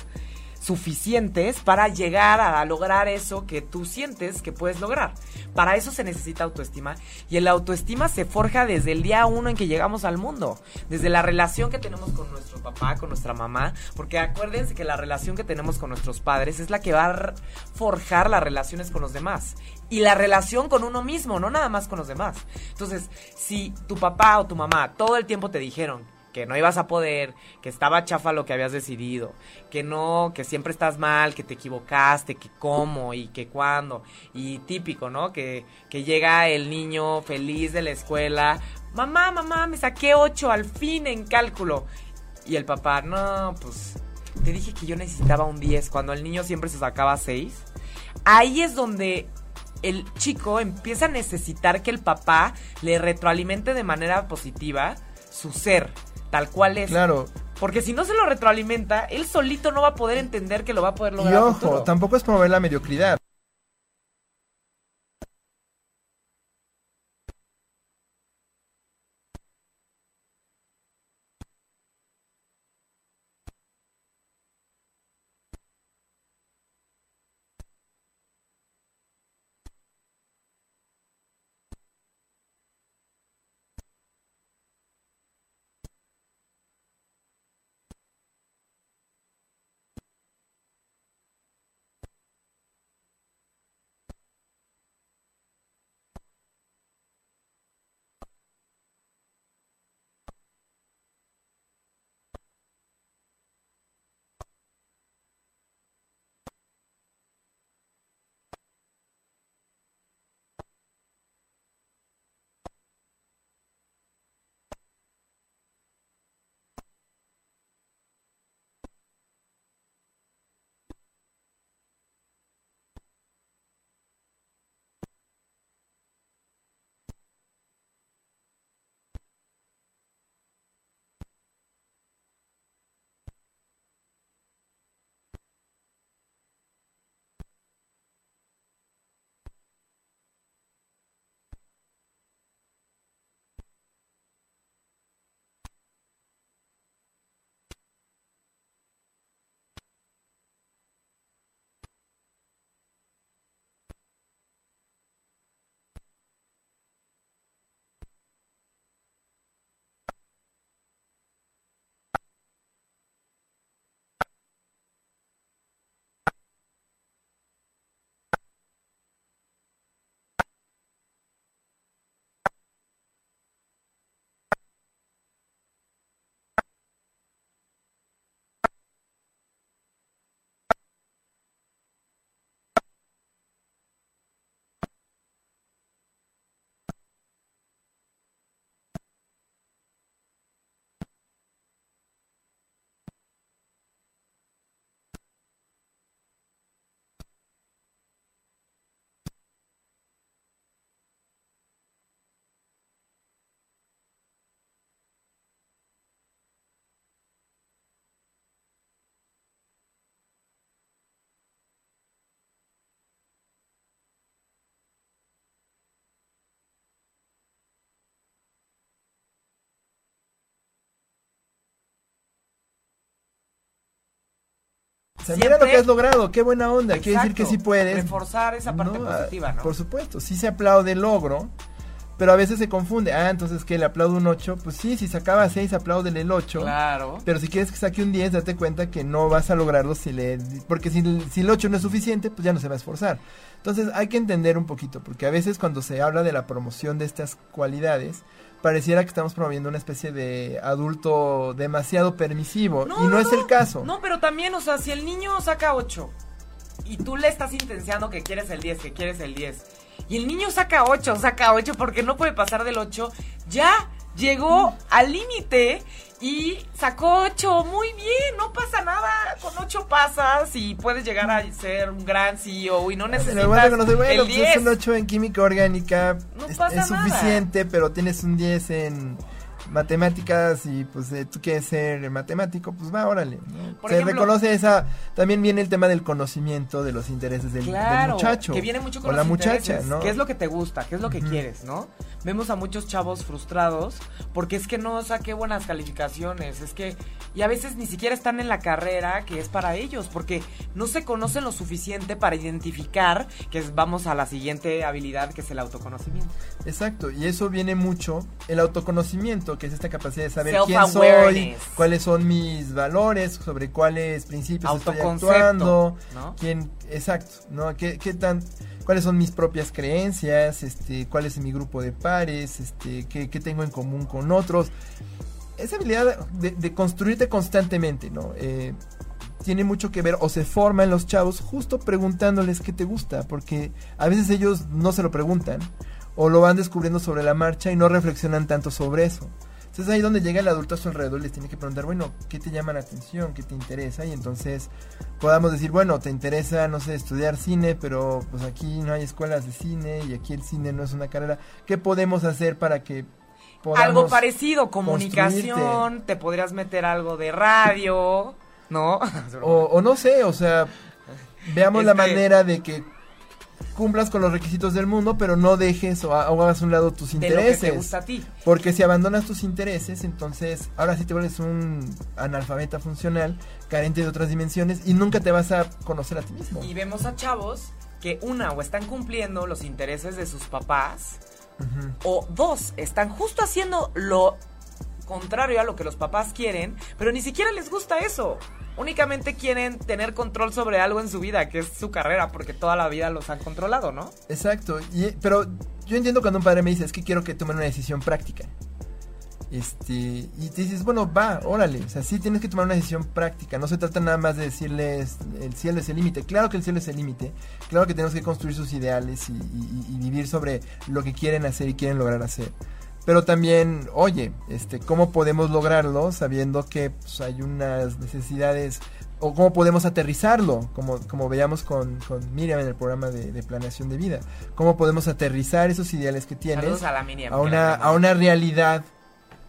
suficientes para llegar a lograr eso que tú sientes que puedes lograr. Para eso se necesita autoestima y el autoestima se forja desde el día uno en que llegamos al mundo, desde la relación que tenemos con nuestro papá, con nuestra mamá, porque acuérdense que la relación que tenemos con nuestros padres es la que va a forjar las relaciones con los demás y la relación con uno mismo, no nada más con los demás. Entonces, si tu papá o tu mamá todo el tiempo te dijeron que no ibas a poder, que estaba chafa lo que habías decidido, que no, que siempre estás mal, que te equivocaste, que cómo y que cuándo. Y típico, ¿no? Que, que llega el niño feliz de la escuela, mamá, mamá, me saqué ocho al fin en cálculo. Y el papá, no, pues te dije que yo necesitaba un 10 cuando el niño siempre se sacaba 6. Ahí es donde el chico empieza a necesitar que el papá le retroalimente de manera positiva su ser tal cual es. Claro. Porque si no se lo retroalimenta, él solito no va a poder entender que lo va a poder lograr. Y ojo, tampoco es promover la mediocridad. O sea, mira lo que has logrado, qué buena onda, quiere decir que sí puedes. Reforzar esa parte positiva, ¿no? Por supuesto, sí se aplaude el logro, pero a veces se confunde. Ah, entonces que le aplaudo un 8. Pues sí, si sacaba 6, apláudele el 8. Claro. Pero si quieres que saque un 10, date cuenta que no vas a lograrlo si le. Porque si, si el 8 no es suficiente, pues ya no se va a esforzar. Entonces hay que entender un poquito, porque a veces cuando se habla de la promoción de estas cualidades, pareciera que estamos promoviendo una especie de adulto demasiado permisivo y no, es el caso. No, pero también, o sea, si el niño saca 8 y tú le estás intenciando que quieres el 10, que quieres el 10, y el niño saca 8, saca 8 porque no puede pasar del 8, ya llegó al límite y sacó 8 muy bien, no pasa nada, con 8 pasas y puedes llegar a ser un gran CEO y no necesitas bueno, el 10. Pues un 8 en química orgánica. Es, suficiente, pero tienes un 10 en matemáticas y pues eh, tú quieres ser matemático, pues va, órale. Se reconoce esa, también viene el tema del conocimiento de los intereses del, muchacho. Que viene mucho con la muchacha, ¿no? ¿Qué es lo que te gusta? ¿Qué es lo que quieres, no? Vemos a muchos chavos frustrados porque es que no saqué buenas calificaciones, es que y a veces ni siquiera están en la carrera que es para ellos porque no se conocen lo suficiente para identificar que vamos a la siguiente habilidad que es el autoconocimiento. Exacto, y eso viene mucho el autoconocimiento que es esta capacidad de saber quién soy, cuáles son mis valores, sobre cuáles principios estoy actuando, quién, exacto, ¿no? ¿Qué, qué tan, cuáles son mis propias creencias, este, cuál es mi grupo de pares, este, qué, qué tengo en común con otros. Esa habilidad de, construirte constantemente, ¿no? Eh, tiene mucho que ver o se forma en los chavos justo preguntándoles qué te gusta, porque a veces ellos no se lo preguntan o lo van descubriendo sobre la marcha y no reflexionan tanto sobre eso. Entonces ahí donde llega el adulto a su alrededor les tiene que preguntar, bueno, ¿qué te llama la atención? ¿Qué te interesa? Y entonces podamos decir, bueno, te interesa, no sé, estudiar cine, pero pues aquí no hay escuelas de cine y aquí el cine no es una carrera. ¿Qué podemos hacer para que Algo parecido, comunicación, te podrías meter algo de radio, ¿no? o, no sé, o sea, veamos la manera de que cumplas con los requisitos del mundo, pero no dejes o, hagas a un lado tus intereses. a ti. Porque si abandonas tus intereses, entonces ahora sí te vuelves un analfabeta funcional, carente de otras dimensiones y nunca te vas a conocer a ti mismo. Y vemos a chavos que una o están cumpliendo los intereses de sus papás o dos están justo haciendo lo contrario a lo que los papás quieren, pero ni siquiera les gusta eso únicamente quieren tener control sobre algo en su vida, que es su carrera, porque toda la vida los han controlado, ¿no? Exacto, pero yo entiendo cuando un padre me dice, es que quiero que tomen una decisión práctica. Este, y te dices, bueno, va, órale, o sea, sí tienes que tomar una decisión práctica, no se trata nada más de decirles el cielo es el límite, claro que el cielo es el límite, claro que tenemos que construir sus ideales y vivir sobre lo que quieren hacer y quieren lograr hacer pero también, oye, este, ¿cómo podemos lograrlo sabiendo que pues, hay unas necesidades o cómo podemos aterrizarlo, como, como veíamos con, con Miriam en el programa de, planeación de vida? ¿Cómo podemos aterrizar esos ideales que tienes a, una, a una realidad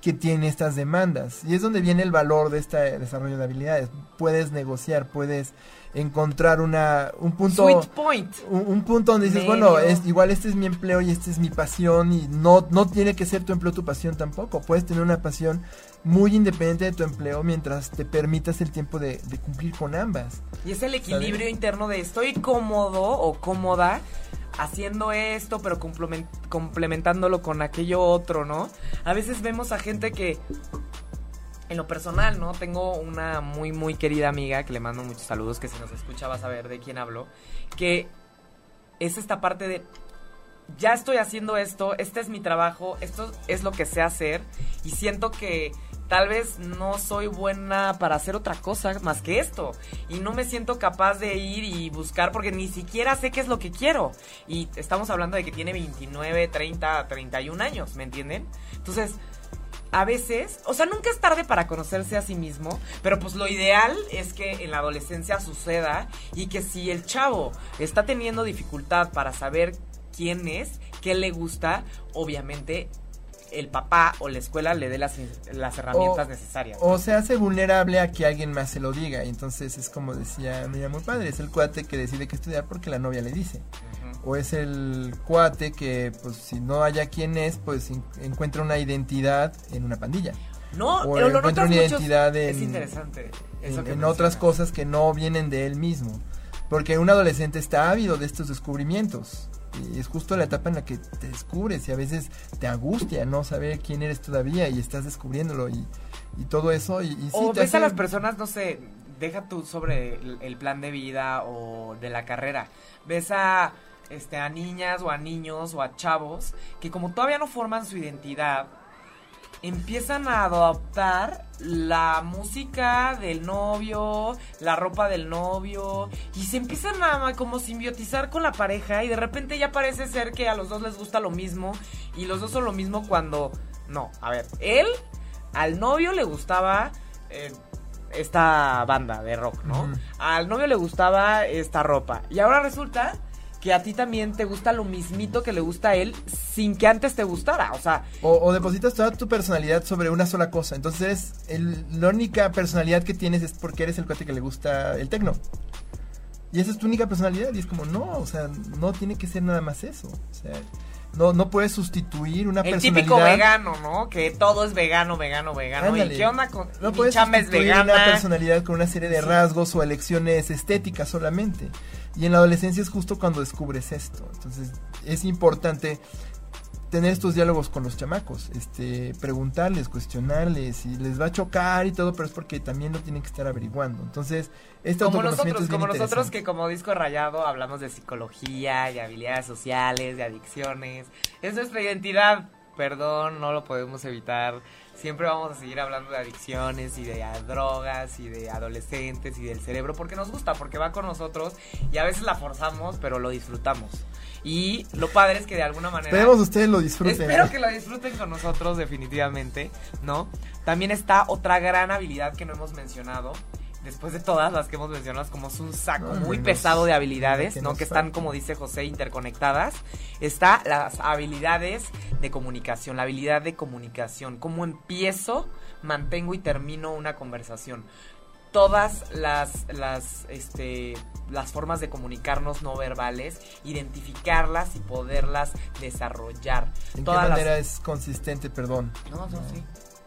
que tiene estas demandas? Y es donde viene el valor de este desarrollo de habilidades. Puedes negociar, puedes encontrar una un punto Un, punto donde dices bueno es igual este es mi empleo y este es mi pasión y no no tiene que ser tu empleo tu pasión tampoco. Puedes tener una pasión muy independiente de tu empleo mientras te permitas el tiempo de, cumplir con ambas. Y es el equilibrio interno de estoy cómodo o cómoda haciendo esto, pero complementándolo con aquello otro, ¿no? A veces vemos a gente que en lo personal, ¿no? Tengo una muy, muy querida amiga que le mando muchos saludos, que si nos escucha vas a ver de quién hablo, que es esta parte de, ya estoy haciendo esto, este es mi trabajo, esto es lo que sé hacer y siento que tal vez no soy buena para hacer otra cosa más que esto y no me siento capaz de ir y buscar porque ni siquiera sé qué es lo que quiero y estamos hablando de que tiene 29, 30, 31 años, ¿me entienden? Entonces, a veces, o sea, nunca es tarde para conocerse a sí mismo, pero pues lo ideal es que en la adolescencia suceda y que si el chavo está teniendo dificultad para saber quién es, qué le gusta, obviamente el papá o la escuela le dé las, las herramientas necesarias. O se hace vulnerable a que alguien más se lo diga. Y entonces es como decía mi muy padre, es el cuate que decide que estudiar porque la novia le dice o es el cuate que pues si no haya quien es, pues encuentra una identidad en una pandilla. No, o pero lo encuentra una identidad en, Es interesante. eso en, otras cosas que no vienen de él mismo. Porque un adolescente está ávido de estos descubrimientos. Y es justo la etapa en la que te descubres y a veces te angustia no saber quién eres todavía y estás descubriéndolo y, y todo eso. Y, y sí, o te ves a las personas, no sé, deja tú sobre el, el plan de vida o de la carrera. Ves a, este, a niñas o a niños o a chavos que como todavía no forman su identidad, empiezan a adoptar la música del novio, la ropa del novio y se empiezan a como simbiotizar con la pareja y de repente ya parece ser que a los dos les gusta lo mismo y los dos son lo mismo cuando no, a ver, él al novio le gustaba eh, esta banda de rock, ¿no? Al novio le gustaba esta ropa y ahora resulta que a ti también te gusta lo mismito que le gusta a él sin que antes te gustara, o sea, O, o depositas toda tu personalidad sobre una sola cosa. Entonces, el- la única personalidad que tienes es porque eres el cuate que le gusta el tecno. Y esa es tu única personalidad. Y es como, no, o sea, no tiene que ser nada más eso. O sea, no, no puedes sustituir una El personalidad. típico vegano, ¿no? Que todo es vegano, vegano, vegano. Ándale. ¿Y qué onda con No puedes sustituir vegana? una personalidad con una serie de Sí. rasgos o elecciones estéticas solamente. Y en la adolescencia es justo cuando descubres esto. Entonces es importante tener estos diálogos con los chamacos, este, preguntarles, cuestionarles, y les va a chocar y todo, pero es porque también lo tienen que estar averiguando. Entonces, este Como nosotros, es bien como nosotros que como disco rayado hablamos de psicología, de habilidades sociales, de adicciones. Es nuestra identidad. Perdón, no lo podemos evitar. Siempre vamos a seguir hablando de adicciones y de drogas y de adolescentes y del cerebro porque nos gusta, porque va con nosotros y a veces la forzamos, pero lo disfrutamos. Y lo padre es que de alguna manera... Esperemos ustedes lo disfruten. Espero que lo disfruten con nosotros definitivamente, ¿no? También está otra gran habilidad que no hemos mencionado. Después de todas las que hemos mencionado, como es un saco muy pesado de habilidades, ¿no? Que están, como dice José, interconectadas. Está las habilidades de comunicación, la habilidad de comunicación. Cómo empiezo, mantengo y termino una conversación. Todas las, las, este, las formas de comunicarnos no verbales, identificarlas y poderlas desarrollar. ¿En qué Todas las- manera es consistente, perdón? No, no, sí.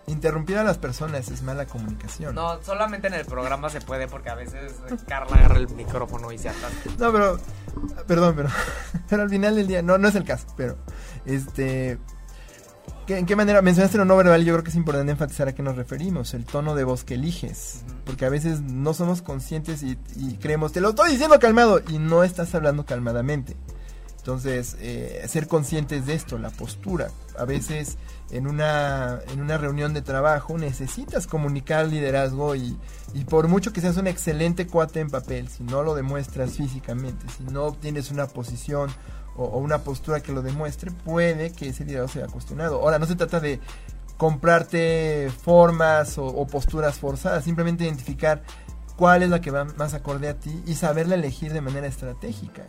Interrumpir a las personas es mala comunicación. No, solamente en el programa se puede porque a veces Carla agarra el micrófono y se atasca. No, pero. Perdón, pero. Pero al final del día. No, no es el caso. Pero. Este. ¿qué- ¿En qué manera? Mencionaste lo no verbal. Yo creo que es importante enfatizar a qué nos referimos. El tono de voz que eliges. Porque a veces no somos conscientes y, y creemos. Te lo estoy diciendo calmado. Y no estás hablando calmadamente. Entonces, eh, ser conscientes de esto, la postura. A veces en una, en una reunión de trabajo necesitas comunicar liderazgo y, y por mucho que seas un excelente cuate en papel, si no lo demuestras físicamente, si no obtienes una posición o, una postura que lo demuestre, puede que ese liderazgo sea cuestionado. Ahora, no se trata de comprarte formas o posturas forzadas, simplemente identificar cuál es la que va más acorde a ti y saberla elegir de manera estratégica.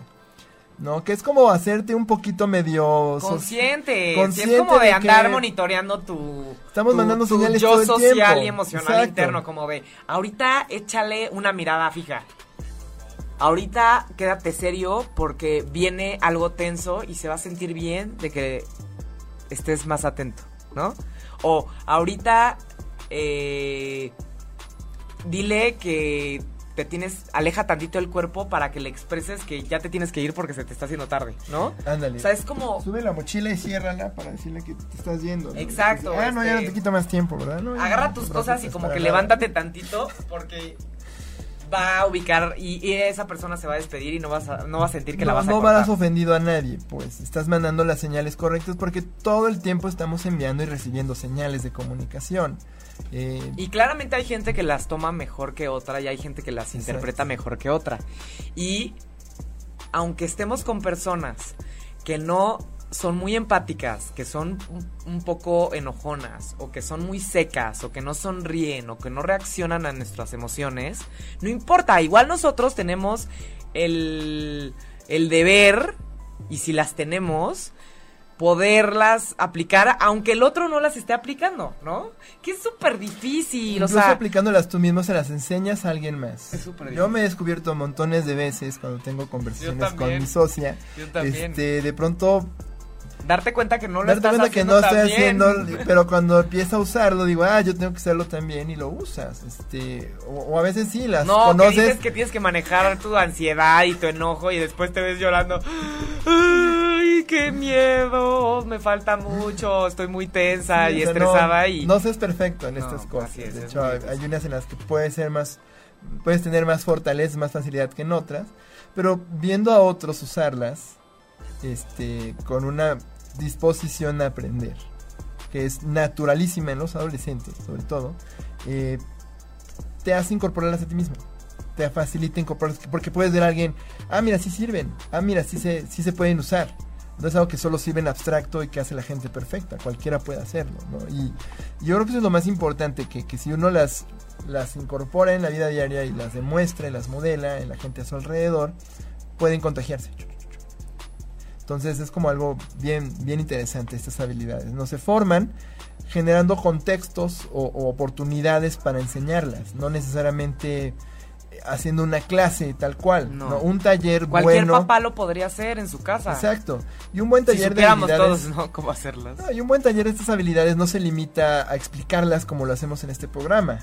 ¿No? Que es como hacerte un poquito medio... Consciente. sí, consciente es como de de andar monitoreando tu. Estamos tu- mandando tu señales yo todo el social tiempo. y emocional Exacto. interno. Como de. Ahorita échale una mirada fija. Ahorita quédate serio porque viene algo tenso y se va a sentir bien de que estés más atento, ¿no? O ahorita eh, dile que te tienes, aleja tantito el cuerpo para que le expreses que ya te tienes que ir porque se te está haciendo tarde, ¿no? Ándale. O sea, es como... Sube la mochila y ciérrala para decirle que te estás yendo. ¿no? Exacto, Ah, no, ya no este- te quito más tiempo, ¿verdad? No, Agarra tus cosas y como que nada. levántate tantito porque va a ubicar y, y esa persona se va a despedir y no vas a, no vas a sentir que no, la vas a no habrás ofendido a nadie, pues estás mandando las señales correctas porque todo el tiempo estamos enviando y recibiendo señales de comunicación. Eh, Y claramente hay gente que las toma mejor que otra y hay gente que las Exacto. interpreta mejor que otra. Y aunque estemos con personas que no son muy empáticas, que son un, un poco enojonas, o que son muy secas, o que no sonríen, o que no reaccionan a nuestras emociones, no importa, igual nosotros tenemos el, el deber, y si las tenemos, poderlas aplicar, aunque el otro no las esté aplicando, ¿no? Que es súper difícil, o Incluso sea... aplicándolas tú mismo se las enseñas a alguien más. Es súper Yo me he descubierto montones de veces cuando tengo conversaciones con mi socia. Yo también. Este, de pronto Darte cuenta que no lo Darte estás cuenta que haciendo no estoy bien. haciendo, pero cuando empieza a usarlo, digo, ah, yo tengo que hacerlo también y lo usas. este O, o a veces sí, las No, que conoces. dices que tienes que manejar tu ansiedad y tu enojo y después te ves llorando. ¡Ay, qué miedo! Me falta mucho, estoy muy tensa Sí, y o sea, estresada no, y... No seas perfecto en No, estas cosas. es, de hecho, hay unas en las que puedes ser más, puedes tener más fortaleza, más facilidad que en otras, pero viendo a otros usarlas, este, con una disposición a aprender, que es naturalísima en los adolescentes, sobre todo, eh, te hace incorporarlas a ti mismo. Te facilita incorporarlas, porque puedes ver a alguien, ah, mira, sí sirven, ah, mira, sí se, sí se pueden usar. No es algo que solo sirve en abstracto y que hace la gente perfecta, cualquiera puede hacerlo, ¿no? Y, yo creo que eso es lo más importante, que, que si uno las, las incorpora en la vida diaria y las demuestra y las modela en la gente a su alrededor, pueden contagiarse. Entonces es como algo bien, bien interesante estas habilidades. No se forman generando contextos o, o oportunidades para enseñarlas, no necesariamente eh, haciendo una clase tal cual, No. no. un taller Cualquier bueno. papá lo podría hacer en su casa. Exacto. Y un buen Si taller de supiéramos habilidades. todos, ¿no? Cómo hacerlas. No, y un buen taller de estas habilidades no se limita a explicarlas como lo hacemos en este programa.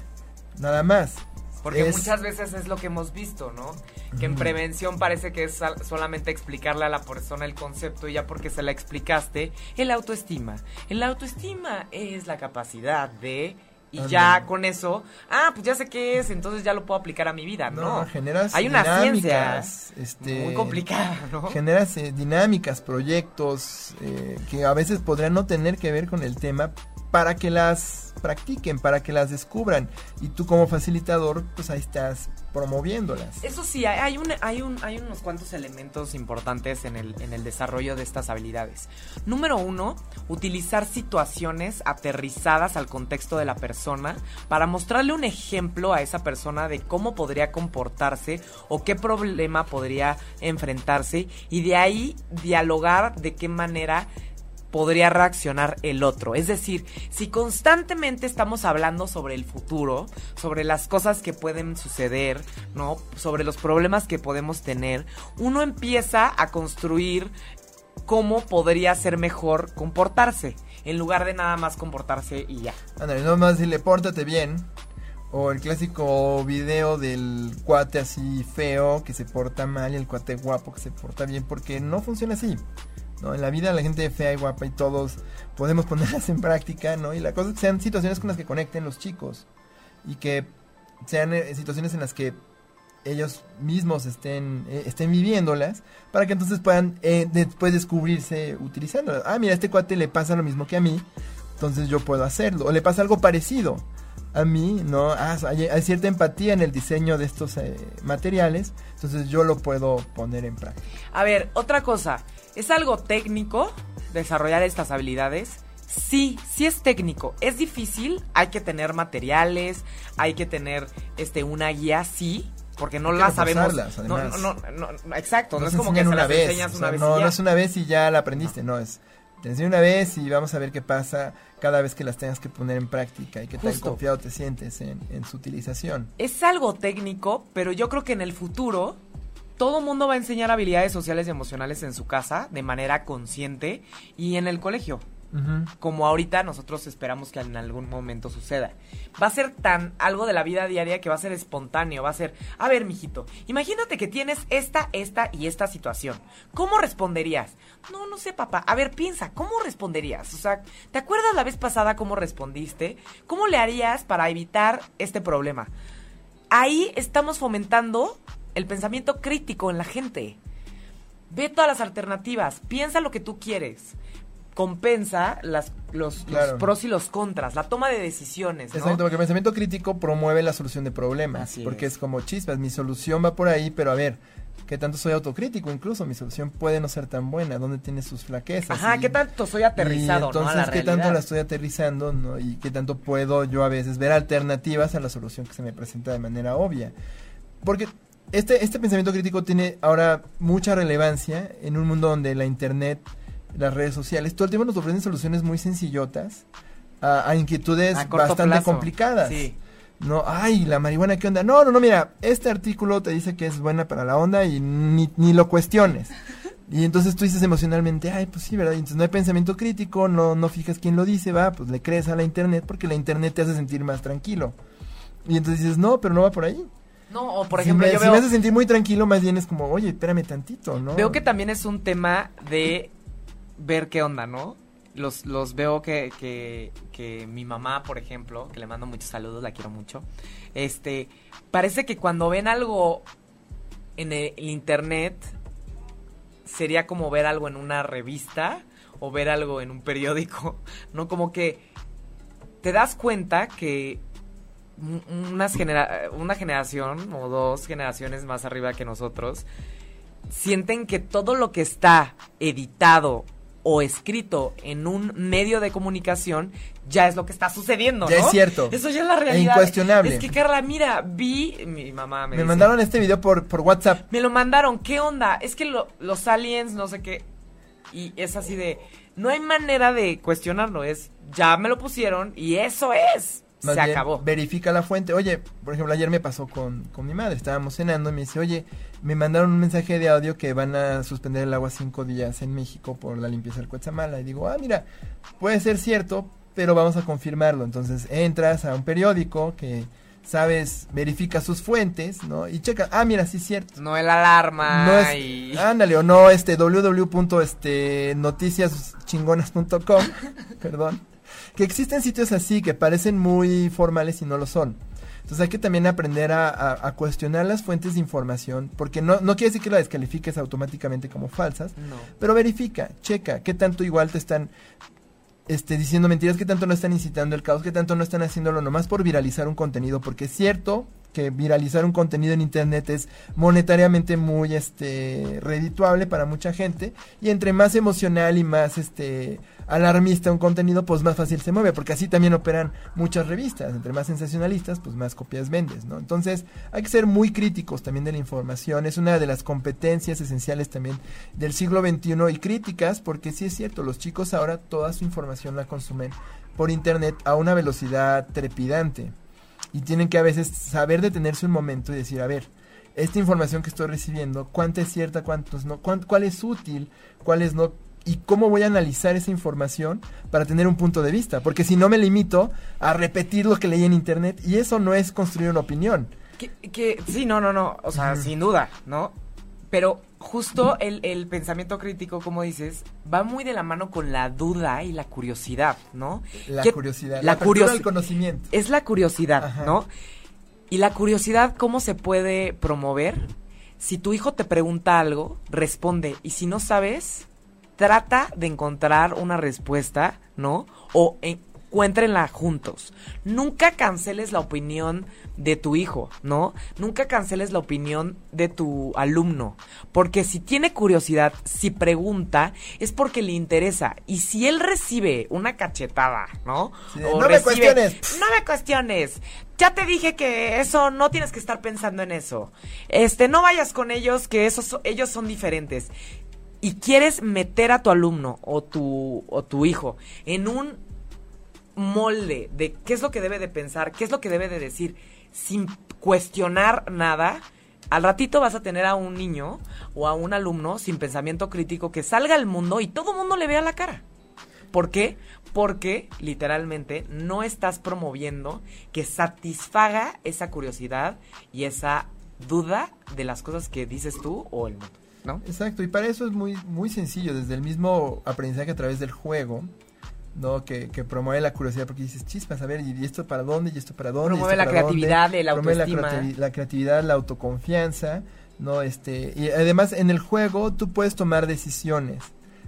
Nada más. Porque Es- muchas veces es lo que hemos visto, ¿no? Que en prevención parece que es solamente explicarle a la persona el concepto y ya porque se la explicaste, el autoestima. El autoestima es la capacidad de... Y ya con eso, ah, pues ya sé qué es, entonces ya lo puedo aplicar a mi vida, ¿no? No, generas Hay una dinámicas, este, Muy complicada, ¿no? Generas eh, dinámicas, proyectos eh, que a veces podrían no tener que ver con el tema para que las practiquen, para que las descubran. Y tú como facilitador, pues ahí estás promoviéndolas. Eso sí, hay, hay un, hay, un, hay unos cuantos elementos importantes en el desarrollo de estas habilidades. Número uno, utilizar situaciones aterrizadas al contexto de la persona para mostrarle un ejemplo a esa persona de cómo podría comportarse o qué problema podría enfrentarse y de ahí dialogar de qué manera podría reaccionar el otro. Es decir, si constantemente estamos hablando sobre el futuro, sobre las cosas que pueden suceder, ¿no? Sobre los problemas que podemos tener, uno empieza a construir cómo podría ser mejor comportarse, en lugar de nada más comportarse y ya. Ándale, no más decirle, pórtate bien. O el clásico video del cuate así feo que se porta mal y el cuate guapo que se porta bien, porque no funciona así. En la vida la gente fea y guapa y todos podemos ponerlas en práctica, ¿no? Y la cosa es que sean situaciones con las que conecten los chicos y que sean eh, situaciones en las que ellos mismos estén, eh, estén viviéndolas para que entonces puedan eh, después descubrirse utilizándolas. Ah, mira, a este cuate le pasa lo mismo que a mí, entonces yo puedo hacerlo. O le pasa algo parecido a mí, ¿no? Ah, hay, hay cierta empatía en el diseño de estos eh, materiales, entonces yo lo puedo poner en práctica. A ver, otra cosa, ¿es algo técnico desarrollar estas habilidades? Sí, sí es técnico, es difícil, hay que tener materiales, hay que tener este una guía, sí, porque no la sabemos. No, no, no, no, exacto, no, es como que se las una vez, enseñas o una sea, vez no, y ya. no es una vez y ya la aprendiste, no, es te enseño una vez y vamos a ver qué pasa cada vez que las tengas que poner en práctica y qué tan confiado te sientes en, en su utilización. Es algo técnico, pero yo creo que en el futuro todo mundo va a enseñar habilidades sociales y emocionales en su casa de manera consciente y en el colegio. Como ahorita nosotros esperamos que en algún momento suceda. Va a ser tan algo de la vida diaria que va a ser espontáneo, va a ser, a ver, mijito, imagínate que tienes esta, esta y esta situación. ¿Cómo responderías? No, no sé, papá. A ver, piensa, ¿cómo responderías? O sea, ¿te acuerdas la vez pasada cómo respondiste? ¿Cómo le harías para evitar este problema? Ahí estamos fomentando el pensamiento crítico en la gente. Ve todas las alternativas, piensa lo que tú quieres. Compensa las, los, los pros y los contras, la toma de decisiones, ¿no? Exacto, porque el pensamiento crítico promueve la solución de problemas. Así porque es. es. como chispas, mi solución va por ahí, pero a ver, ¿qué tanto soy autocrítico? Incluso mi solución puede no ser tan buena, ¿dónde tiene sus flaquezas? Ajá, Y- ¿qué tanto soy aterrizado, y entonces, no? A la ¿qué tanto la estoy aterrizando? ¿no? Y qué tanto puedo yo a veces ver alternativas a la solución que se me presenta de manera obvia. Porque este, este pensamiento crítico tiene ahora mucha relevancia en un mundo donde la internet, las redes sociales, todo el tiempo nos ofrecen soluciones muy sencillotas a, a inquietudes A bastante plazo. complicadas. Sí. No, ay, la marihuana, ¿qué onda? No, no, no, mira, este artículo te dice que es buena para la onda y ni, ni lo cuestiones. Y entonces tú dices emocionalmente, ay, pues sí, ¿verdad? Y entonces no hay pensamiento crítico, no, no fijas quién lo dice, va, pues le crees a la internet porque la internet te hace sentir más tranquilo. Y entonces dices, no, pero no va por ahí. No, o por Si ejemplo, me, yo si veo... me hace sentir muy tranquilo, más bien es como, oye, espérame tantito, ¿no? Veo que también es un tema de ver qué onda, ¿no? Los, los veo que, que, mi mamá, por ejemplo, que le mando muchos saludos, la quiero mucho, este, parece que cuando ven algo en el, internet, sería como ver algo en una revista o ver algo en un periódico, ¿no? Como que te das cuenta que genera- una generación o dos generaciones más arriba que nosotros sienten que todo lo que está editado o escrito en un medio de comunicación ya es lo que está sucediendo, Ya ¿no? es cierto. Eso ya es la realidad. incuestionable. Es que Carla, mira, vi mi mamá me, Me dice, mandaron este video por, por WhatsApp. me lo mandaron, ¿qué onda? Es que lo- los aliens, no sé qué. Y es así de. No hay manera de cuestionarlo. Es. Ya me lo pusieron y eso es. Más Se bien, acabó. Verifica la fuente. Oye, por ejemplo, ayer me pasó con, con mi madre. Estábamos cenando y me dice, oye, me mandaron un mensaje de audio que van a suspender el agua cinco días en México por la limpieza del Cuetzamala. Y digo, ah, mira, puede ser cierto, pero vamos a confirmarlo. Entonces entras a un periódico que sabes, verifica sus fuentes, ¿no? Y checa, ah, mira, sí es cierto. No el alarma No es, y. ándale, o no, este, www.noticiaschingonas.com, perdón, que existen sitios así que parecen muy formales y no lo son. Entonces hay que también aprender a, a- a cuestionar las fuentes de información, porque no, no quiere decir que la descalifiques automáticamente como falsas, No. pero verifica, checa, qué tanto igual te están este, diciendo mentiras, qué tanto no están incitando el caos, qué tanto no están haciéndolo nomás por viralizar un contenido, porque es cierto que viralizar un contenido en internet es monetariamente muy este redituable para mucha gente y entre más emocional y más este alarmista un contenido pues más fácil se mueve porque así también operan muchas revistas. Entre más sensacionalistas pues más copias vendes no entonces hay que ser muy críticos también de la información. Es una de las competencias esenciales también del siglo XXI y críticas porque sí es cierto los chicos ahora toda su información la consumen por internet a una velocidad trepidante y tienen que a veces saber detenerse un momento y decir, a ver, esta información que estoy recibiendo, cuánta es cierta, cuántos no, cuán- cuál es útil, cuál es no, y cómo voy a analizar esa información para tener un punto de vista, porque si no me limito a repetir lo que leí en internet y eso no es construir una opinión. Que, que- sí, no, no, no. O sea, sin duda, ¿no? Pero justo el, el pensamiento crítico, como dices, va muy de la mano con la duda y la curiosidad, ¿no? La ¿Qué- curiosidad, la la, apertura curiosi- al conocimiento. Es la curiosidad, Ajá. ¿no? Y la curiosidad, ¿cómo se puede promover? Si tu hijo te pregunta algo, responde. Y si no sabes, trata de encontrar una respuesta, ¿no? O encuéntrenla juntos. Nunca canceles la opinión de tu hijo, ¿no? Nunca canceles la opinión de tu alumno. Porque si tiene curiosidad, si pregunta, es porque le interesa. Y si él recibe una cachetada, ¿no? Sí, "No me cuestiones". No me cuestiones. Ya te dije que eso no tienes que estar pensando en eso. Este, no vayas con ellos, que esos, so- ellos son diferentes. Y quieres meter a tu alumno o tu, o tu hijo en un molde de qué es lo que debe de pensar, qué es lo que debe de decir, sin cuestionar nada, al ratito vas a tener a un niño o a un alumno sin pensamiento crítico que salga al mundo y todo el mundo le vea la cara. ¿Por qué? Porque literalmente no estás promoviendo que satisfaga esa curiosidad y esa duda de las cosas que dices tú o el mundo, ¿no? Exacto, y para eso es muy, muy sencillo, desde el mismo aprendizaje a través del juego, ¿no? Que, que promueve la curiosidad, porque dices, chispas, a ver, ¿y esto para dónde? ¿Y esto para dónde? ¿Y Promueve la para dónde?". creatividad, el Promueve la, autoestima. creativi- la creatividad, la autoconfianza, ¿no? Este, y además en el juego tú puedes tomar decisiones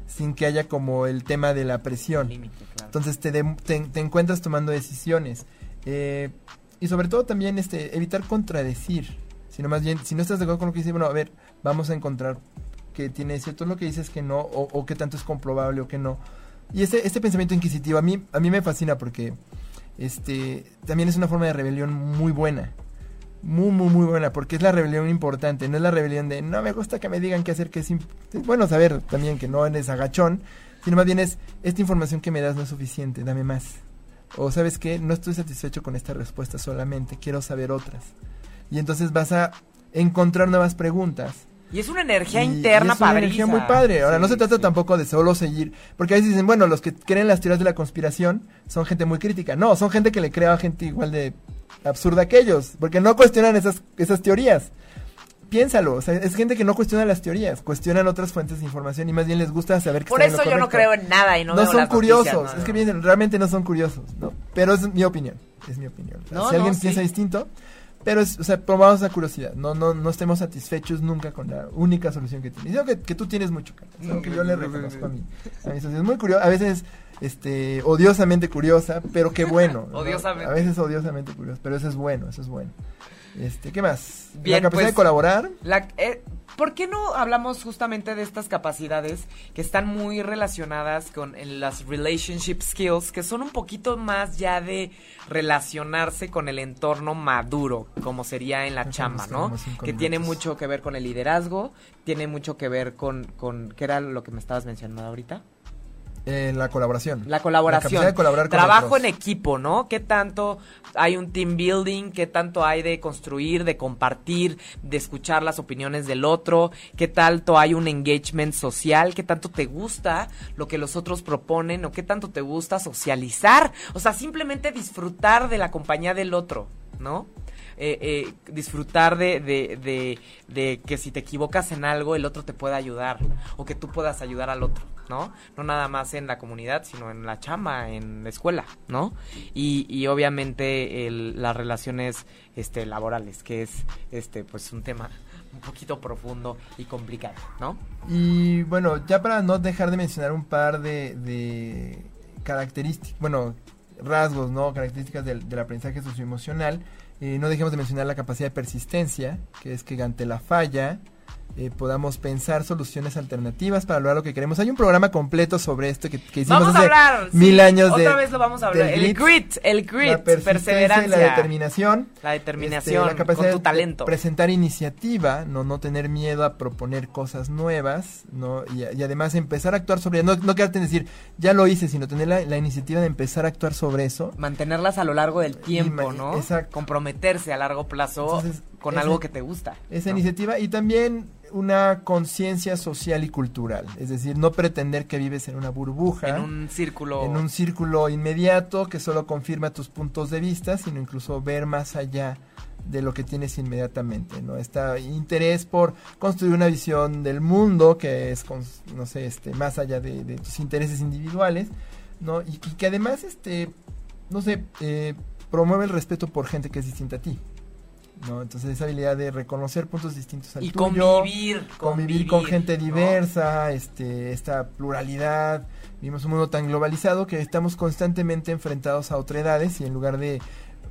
sin que haya como el tema de la presión. Límite, claro. Entonces te, dem- te, te encuentras tomando decisiones. Eh, y sobre todo también este, evitar contradecir. Sino más bien, si no estás de acuerdo con lo que dice, bueno, a ver, vamos a encontrar que tiene cierto lo que dices que no, o, o que tanto es comprobable o que no. Y ese, este pensamiento inquisitivo a mí, a mí me fascina porque este también es una forma de rebelión muy buena. Muy, muy, muy buena, porque es la rebelión importante, no es la rebelión de no me gusta que me digan qué hacer, que es, bueno saber también que no eres agachón, sino más bien es esta información que me das no es suficiente, dame más. O sabes qué, no estoy satisfecho con esta respuesta solamente, quiero saber otras. Y entonces vas a encontrar nuevas preguntas Y es una energía interna es una energía muy padre. Ahora, no se trata tampoco de solo seguir, porque a veces dicen, bueno, los que creen las teorías de la conspiración son gente muy crítica. No, son gente que le crea a gente igual de absurda que ellos, porque no cuestionan esas, esas teorías. Piénsalo, o sea, es gente que no cuestiona las teorías, cuestionan otras fuentes de información y más bien les gusta saber que Por eso yo no creo en nada y no, no son curiosos, es que bien, realmente no son curiosos, ¿no? Pero es mi opinión, es mi opinión. si alguien piensa distinto, pero es, o sea, probamos la curiosidad, no, no, no estemos satisfechos nunca con la única solución que tienes. Digo que, que tú tienes mucho, Carlos, que yo le reconozco a mí. A mí es muy curioso, a veces este odiosamente curiosa, pero qué bueno. odiosamente. A veces odiosamente curiosa, pero eso es bueno, eso es bueno. Este, ¿qué más? Bien, la capacidad de pues, colaborar. La, eh, ¿Por qué no hablamos justamente de estas capacidades que están muy relacionadas con las relationship skills, que son un poquito más ya de relacionarse con el entorno maduro, como sería en la chamba, ¿no? Que tiene mucho que ver con el liderazgo, tiene mucho que ver con, con, ¿qué era lo que me estabas mencionando ahorita? Eh, la colaboración. La colaboración. de colaborar Trabajo en equipo, ¿no? ¿Qué tanto hay un team building? ¿Qué tanto hay de construir, de compartir, de escuchar las opiniones del otro? ¿Qué tanto hay un engagement social? ¿Qué tanto te gusta lo que los otros proponen? ¿O qué tanto te gusta socializar? O sea, simplemente disfrutar de la compañía del otro, ¿no? Eh, eh, disfrutar de, de, de, de, que si te equivocas en algo, el otro te pueda ayudar o que tú puedas ayudar al otro. ¿No? No nada más en la comunidad, sino en la chamba, en la escuela, ¿no? Y, y obviamente las relaciones este, laborales, que es este, pues un tema un poquito profundo y complicado, ¿no? Y bueno, ya para no dejar de mencionar un par de, de características, bueno, rasgos, ¿no? Características del, del aprendizaje socioemocional, eh, no dejemos de mencionar la capacidad de persistencia, que es que ante la falla, eh, podamos pensar soluciones alternativas para lograr lo que queremos. Hay un programa completo sobre esto que, que hicimos vamos hace a hablar, mil años de otra vez lo vamos a hablar. El grit, el grit, la perseverancia, la determinación, la determinación, este, la capacidad con tu talento, de presentar iniciativa, no no tener miedo a proponer cosas nuevas, no y, además empezar a actuar sobre, no no quedarte en decir ya lo hice, sino tener la, iniciativa de empezar a actuar sobre eso, mantenerlas a lo largo del tiempo, ¿no? Exacto. Comprometerse a largo plazo con algo que te gusta. Esa iniciativa y también una conciencia social y cultural, es decir, no pretender que vives en una burbuja, en un círculo, en un círculo inmediato que solo confirma tus puntos de vista, sino incluso ver más allá de lo que tienes inmediatamente, ¿no? Este interés por construir una visión del mundo que es, no sé, este, más allá de, tus intereses individuales, ¿no? Y, que además, este, no sé, eh, promueve el respeto por gente que es distinta a ti. ¿No? Entonces esa habilidad de reconocer puntos distintos al y tuyo, convivir, convivir, con gente diversa, este, esta pluralidad. Vivimos un mundo tan globalizado que estamos constantemente enfrentados a otredades y en lugar de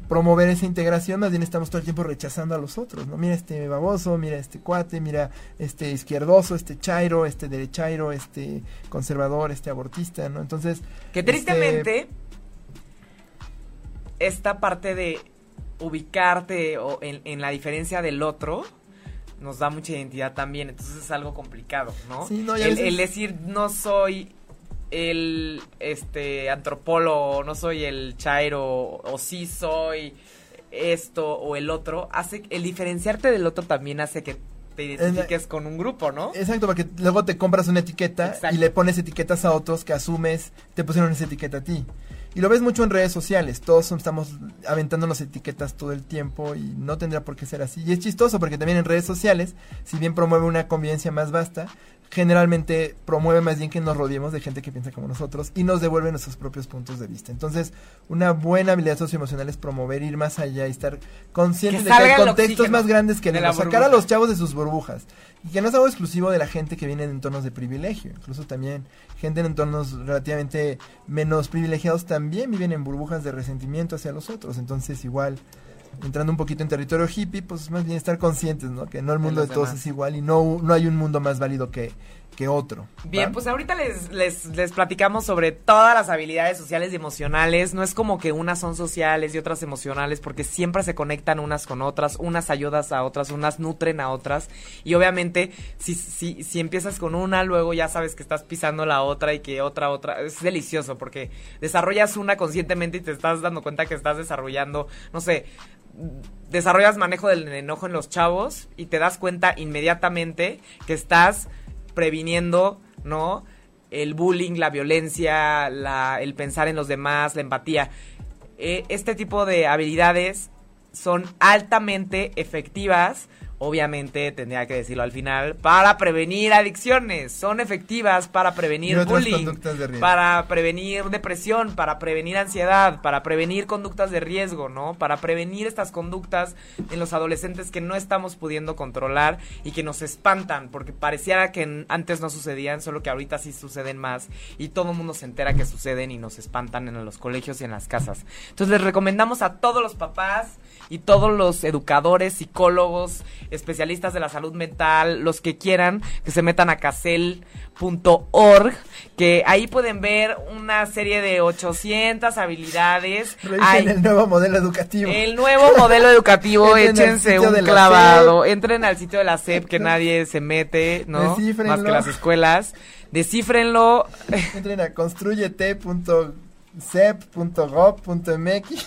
promover esa integración, más bien estamos todo el tiempo rechazando a los otros, ¿no? Mira este baboso, mira este cuate, mira este izquierdoso, este chairo, este derechairo, este conservador, este abortista, ¿no? Entonces... Que tristemente, este esta parte de ubicarte o en, la diferencia del otro nos da mucha identidad también, entonces es algo complicado, ¿no? el, decir no soy el este antropólogo, no soy el chairo, o sí soy esto o el otro, hace el diferenciarte del otro también hace que te identifiques con un grupo, ¿no? Exacto, porque luego te compras una etiqueta y le pones etiquetas a otros que asumes te pusieron esa etiqueta a ti. Y lo ves mucho en redes sociales, todos estamos aventando las etiquetas todo el tiempo y no tendría por qué ser así. Y es chistoso porque también en redes sociales, si bien promueve una convivencia más vasta, generalmente promueve más bien que nos rodeemos de gente que piensa como nosotros y nos devuelve nuestros propios puntos de vista. Entonces, una buena habilidad socioemocional es promover, ir más allá y estar conscientes de que hay contextos más grandes que sacar a los chavos de sus burbujas. Y que no es algo exclusivo de la gente que viene en entornos de privilegio, incluso también gente en entornos relativamente menos privilegiados también viven en burbujas de resentimiento hacia los otros. Entonces, igual, entrando un poquito en territorio hippie, pues más bien estar conscientes, ¿no? Que no el mundo de, todos es igual y no, no hay un mundo más válido que, que otro. Bien, pues ahorita les, les, les, platicamos sobre todas las habilidades sociales y emocionales. No es como que unas son sociales y otras emocionales, porque siempre se conectan unas con otras, unas ayudas a otras, unas nutren a otras. Y obviamente, si, si, si empiezas con una, luego ya sabes que estás pisando la otra y que otra, otra. Es delicioso porque desarrollas una conscientemente y te estás dando cuenta que estás desarrollando, no sé, desarrollas manejo del enojo en los chavos y te das cuenta inmediatamente que estás previniendo, ¿no? El bullying, la violencia, la, el pensar en los demás, la empatía. Eh, este tipo de habilidades son altamente efectivas obviamente tendría que decirlo al final, para prevenir adicciones, son efectivas para prevenir bullying, para prevenir depresión, para prevenir ansiedad, para prevenir conductas de riesgo, ¿no? Para prevenir estas conductas en los adolescentes que no estamos pudiendo controlar y que nos espantan, porque pareciera que antes no sucedían, solo que ahorita sí suceden más y todo el mundo se entera que suceden y nos espantan en los colegios y en las casas. Entonces les recomendamos a todos los papás y todos los educadores, psicólogos, especialistas de la salud mental, los que quieran, que se metan a casel.org, que ahí pueden ver una serie de 800 habilidades. Hay, el nuevo modelo educativo. El nuevo modelo educativo, échense un clavado, entren al sitio de la SEP que nadie se mete, ¿no? Más que las escuelas. Descífrenlo. Entren a construyete.sep.gov.mx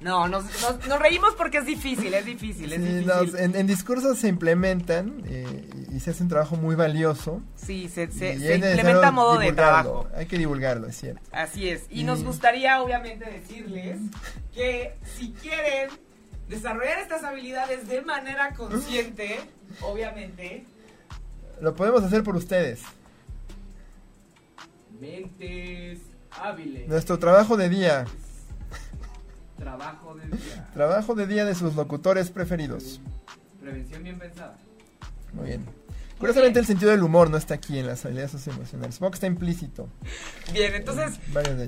no, nos, nos, reímos porque es difícil, es difícil, es difícil. en, discursos se implementan eh, y se hace un trabajo muy valioso. Sí, se, se, implementa a modo de trabajo. Hay que divulgarlo, es cierto. Así es. Y, nos gustaría, obviamente, decirles que si quieren desarrollar estas habilidades de manera consciente, obviamente... Lo podemos hacer por ustedes. Mentes hábiles. Nuestro trabajo de día Trabajo de día. Trabajo de día de sus locutores preferidos. Prevención bien pensada. Muy bien. Curiosamente el sentido del humor no está aquí en las habilidades socioemocionales. Supongo que está implícito. Bien, entonces,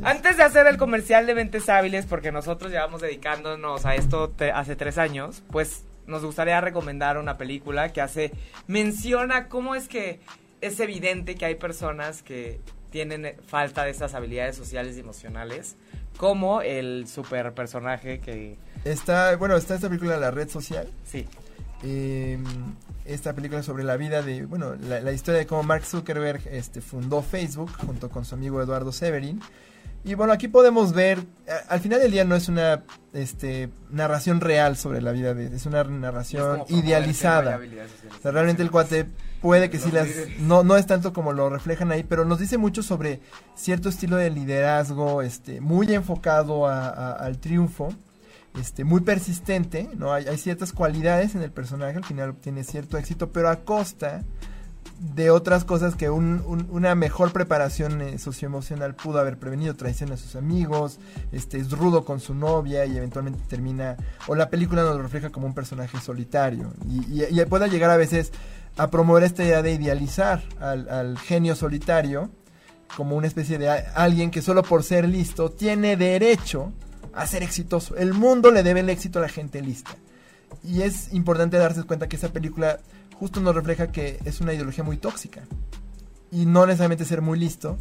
antes de hacer el comercial de Mentes Hábiles, porque nosotros llevamos dedicándonos a esto hace tres años, pues nos gustaría recomendar una película que hace menciona cómo es que es evidente que hay personas que tienen falta de esas habilidades sociales y emocionales como el super personaje que... Está, bueno, está esta película La Red Social. Sí. Em, esta película sobre la vida de, bueno, la, historia de cómo Mark Zuckerberg este, fundó Facebook junto con su amigo Eduardo Severin. Y bueno, aquí podemos ver, al final del día no es una este, narración real sobre la vida de, es una narración idealizada. realmente el cuate puede que sí las no no es tanto como lo reflejan ahí pero nos dice mucho sobre cierto estilo de liderazgo este muy enfocado al triunfo este muy persistente no hay, hay, ciertas cualidades en el personaje al final obtiene cierto éxito pero a costa de otras cosas que una mejor preparación eh, socioemocional pudo haber prevenido traición a sus amigos este es rudo con su novia y eventualmente termina o la película nos lo refleja como un personaje solitario y, y, y puede llegar a veces a promover esta idea de idealizar al, genio solitario como una especie de alguien que solo por ser listo tiene derecho a ser exitoso. El mundo le debe el éxito a la gente lista. Y es importante darse cuenta que esa película justo nos refleja que es una ideología muy tóxica. Y no necesariamente ser muy listo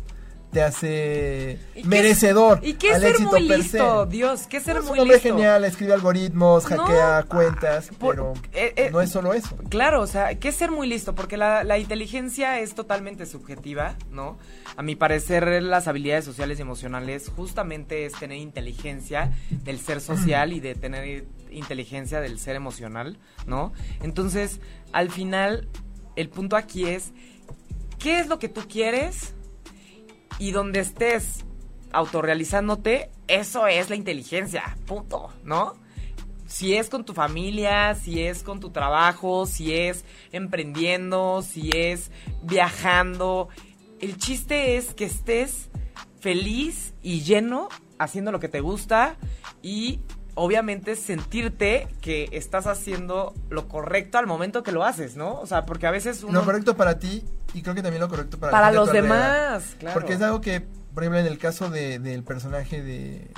te hace merecedor. ¿Y qué ser muy listo? Dios, ¿qué ser muy listo? genial, escribe algoritmos, hackea cuentas, pero eh, eh, no es solo eso. Claro, o sea, ¿qué ser muy listo? Porque la, la, inteligencia es totalmente subjetiva, ¿no? A mi parecer, las habilidades sociales y emocionales justamente es tener inteligencia del ser social y de tener inteligencia del ser emocional, ¿no? Entonces, al final, el punto aquí es, ¿qué es lo que tú quieres? Y donde estés autorrealizándote, eso es la inteligencia, punto, ¿no? Si es con tu familia, si es con tu trabajo, si es emprendiendo, si es viajando, el chiste es que estés feliz y lleno haciendo lo que te gusta y obviamente sentirte que estás haciendo lo correcto al momento que lo haces, ¿no? O sea, porque a veces uno... Lo correcto para ti y creo que también lo correcto para, para los demás, claro. Porque es algo que, por ejemplo, en el caso de, del personaje de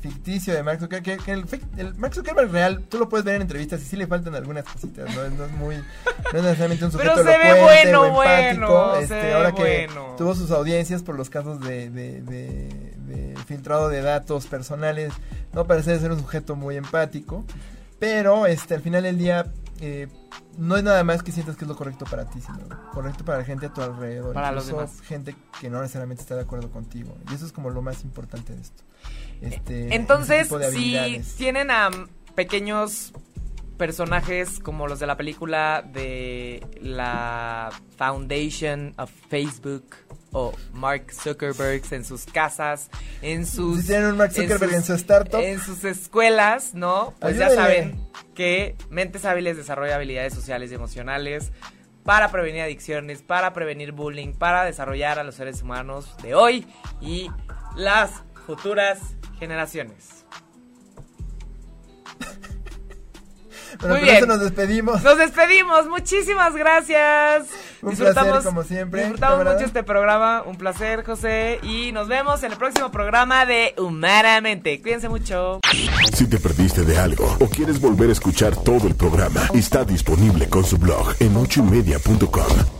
ficticio de Mark Zuckerberg, que, el, el, Mark Zuckerberg real, tú lo puedes ver en entrevistas y sí le faltan algunas cositas, no, no es muy, no es necesariamente un sujeto Pero se ve bueno, o empático, bueno, este, ahora que tuvo sus audiencias por los casos de, de, de, de, filtrado de datos personales, no parece ser un sujeto muy empático, pero este, al final del día eh, no es nada más que sientas que es lo correcto para ti, sino correcto para la gente a tu alrededor. Para los demás. gente que no necesariamente está de acuerdo contigo. Y eso es como lo más importante de esto. Este, Entonces, si tienen a pequeños personajes como los de la película de la Foundation of Facebook o Mark Zuckerberg en sus casas, en sus... Si tienen un Mark Zuckerberg en, su startup. En sus escuelas, ¿no? Pues ya saben que Mentes Hábiles desarrolla habilidades sociales y emocionales para prevenir adicciones, para prevenir bullying, para desarrollar a los seres humanos de hoy y las futuras generaciones. Muy bien. nos despedimos. Nos despedimos. Muchísimas gracias. Un disfrutamos, como siempre. Disfrutamos mucho este programa. Un placer, José. Y nos vemos en el próximo programa de Humanamente. Cuídense mucho. Si te perdiste de algo o quieres volver a escuchar todo el programa, está disponible con su blog en ochoymedia.com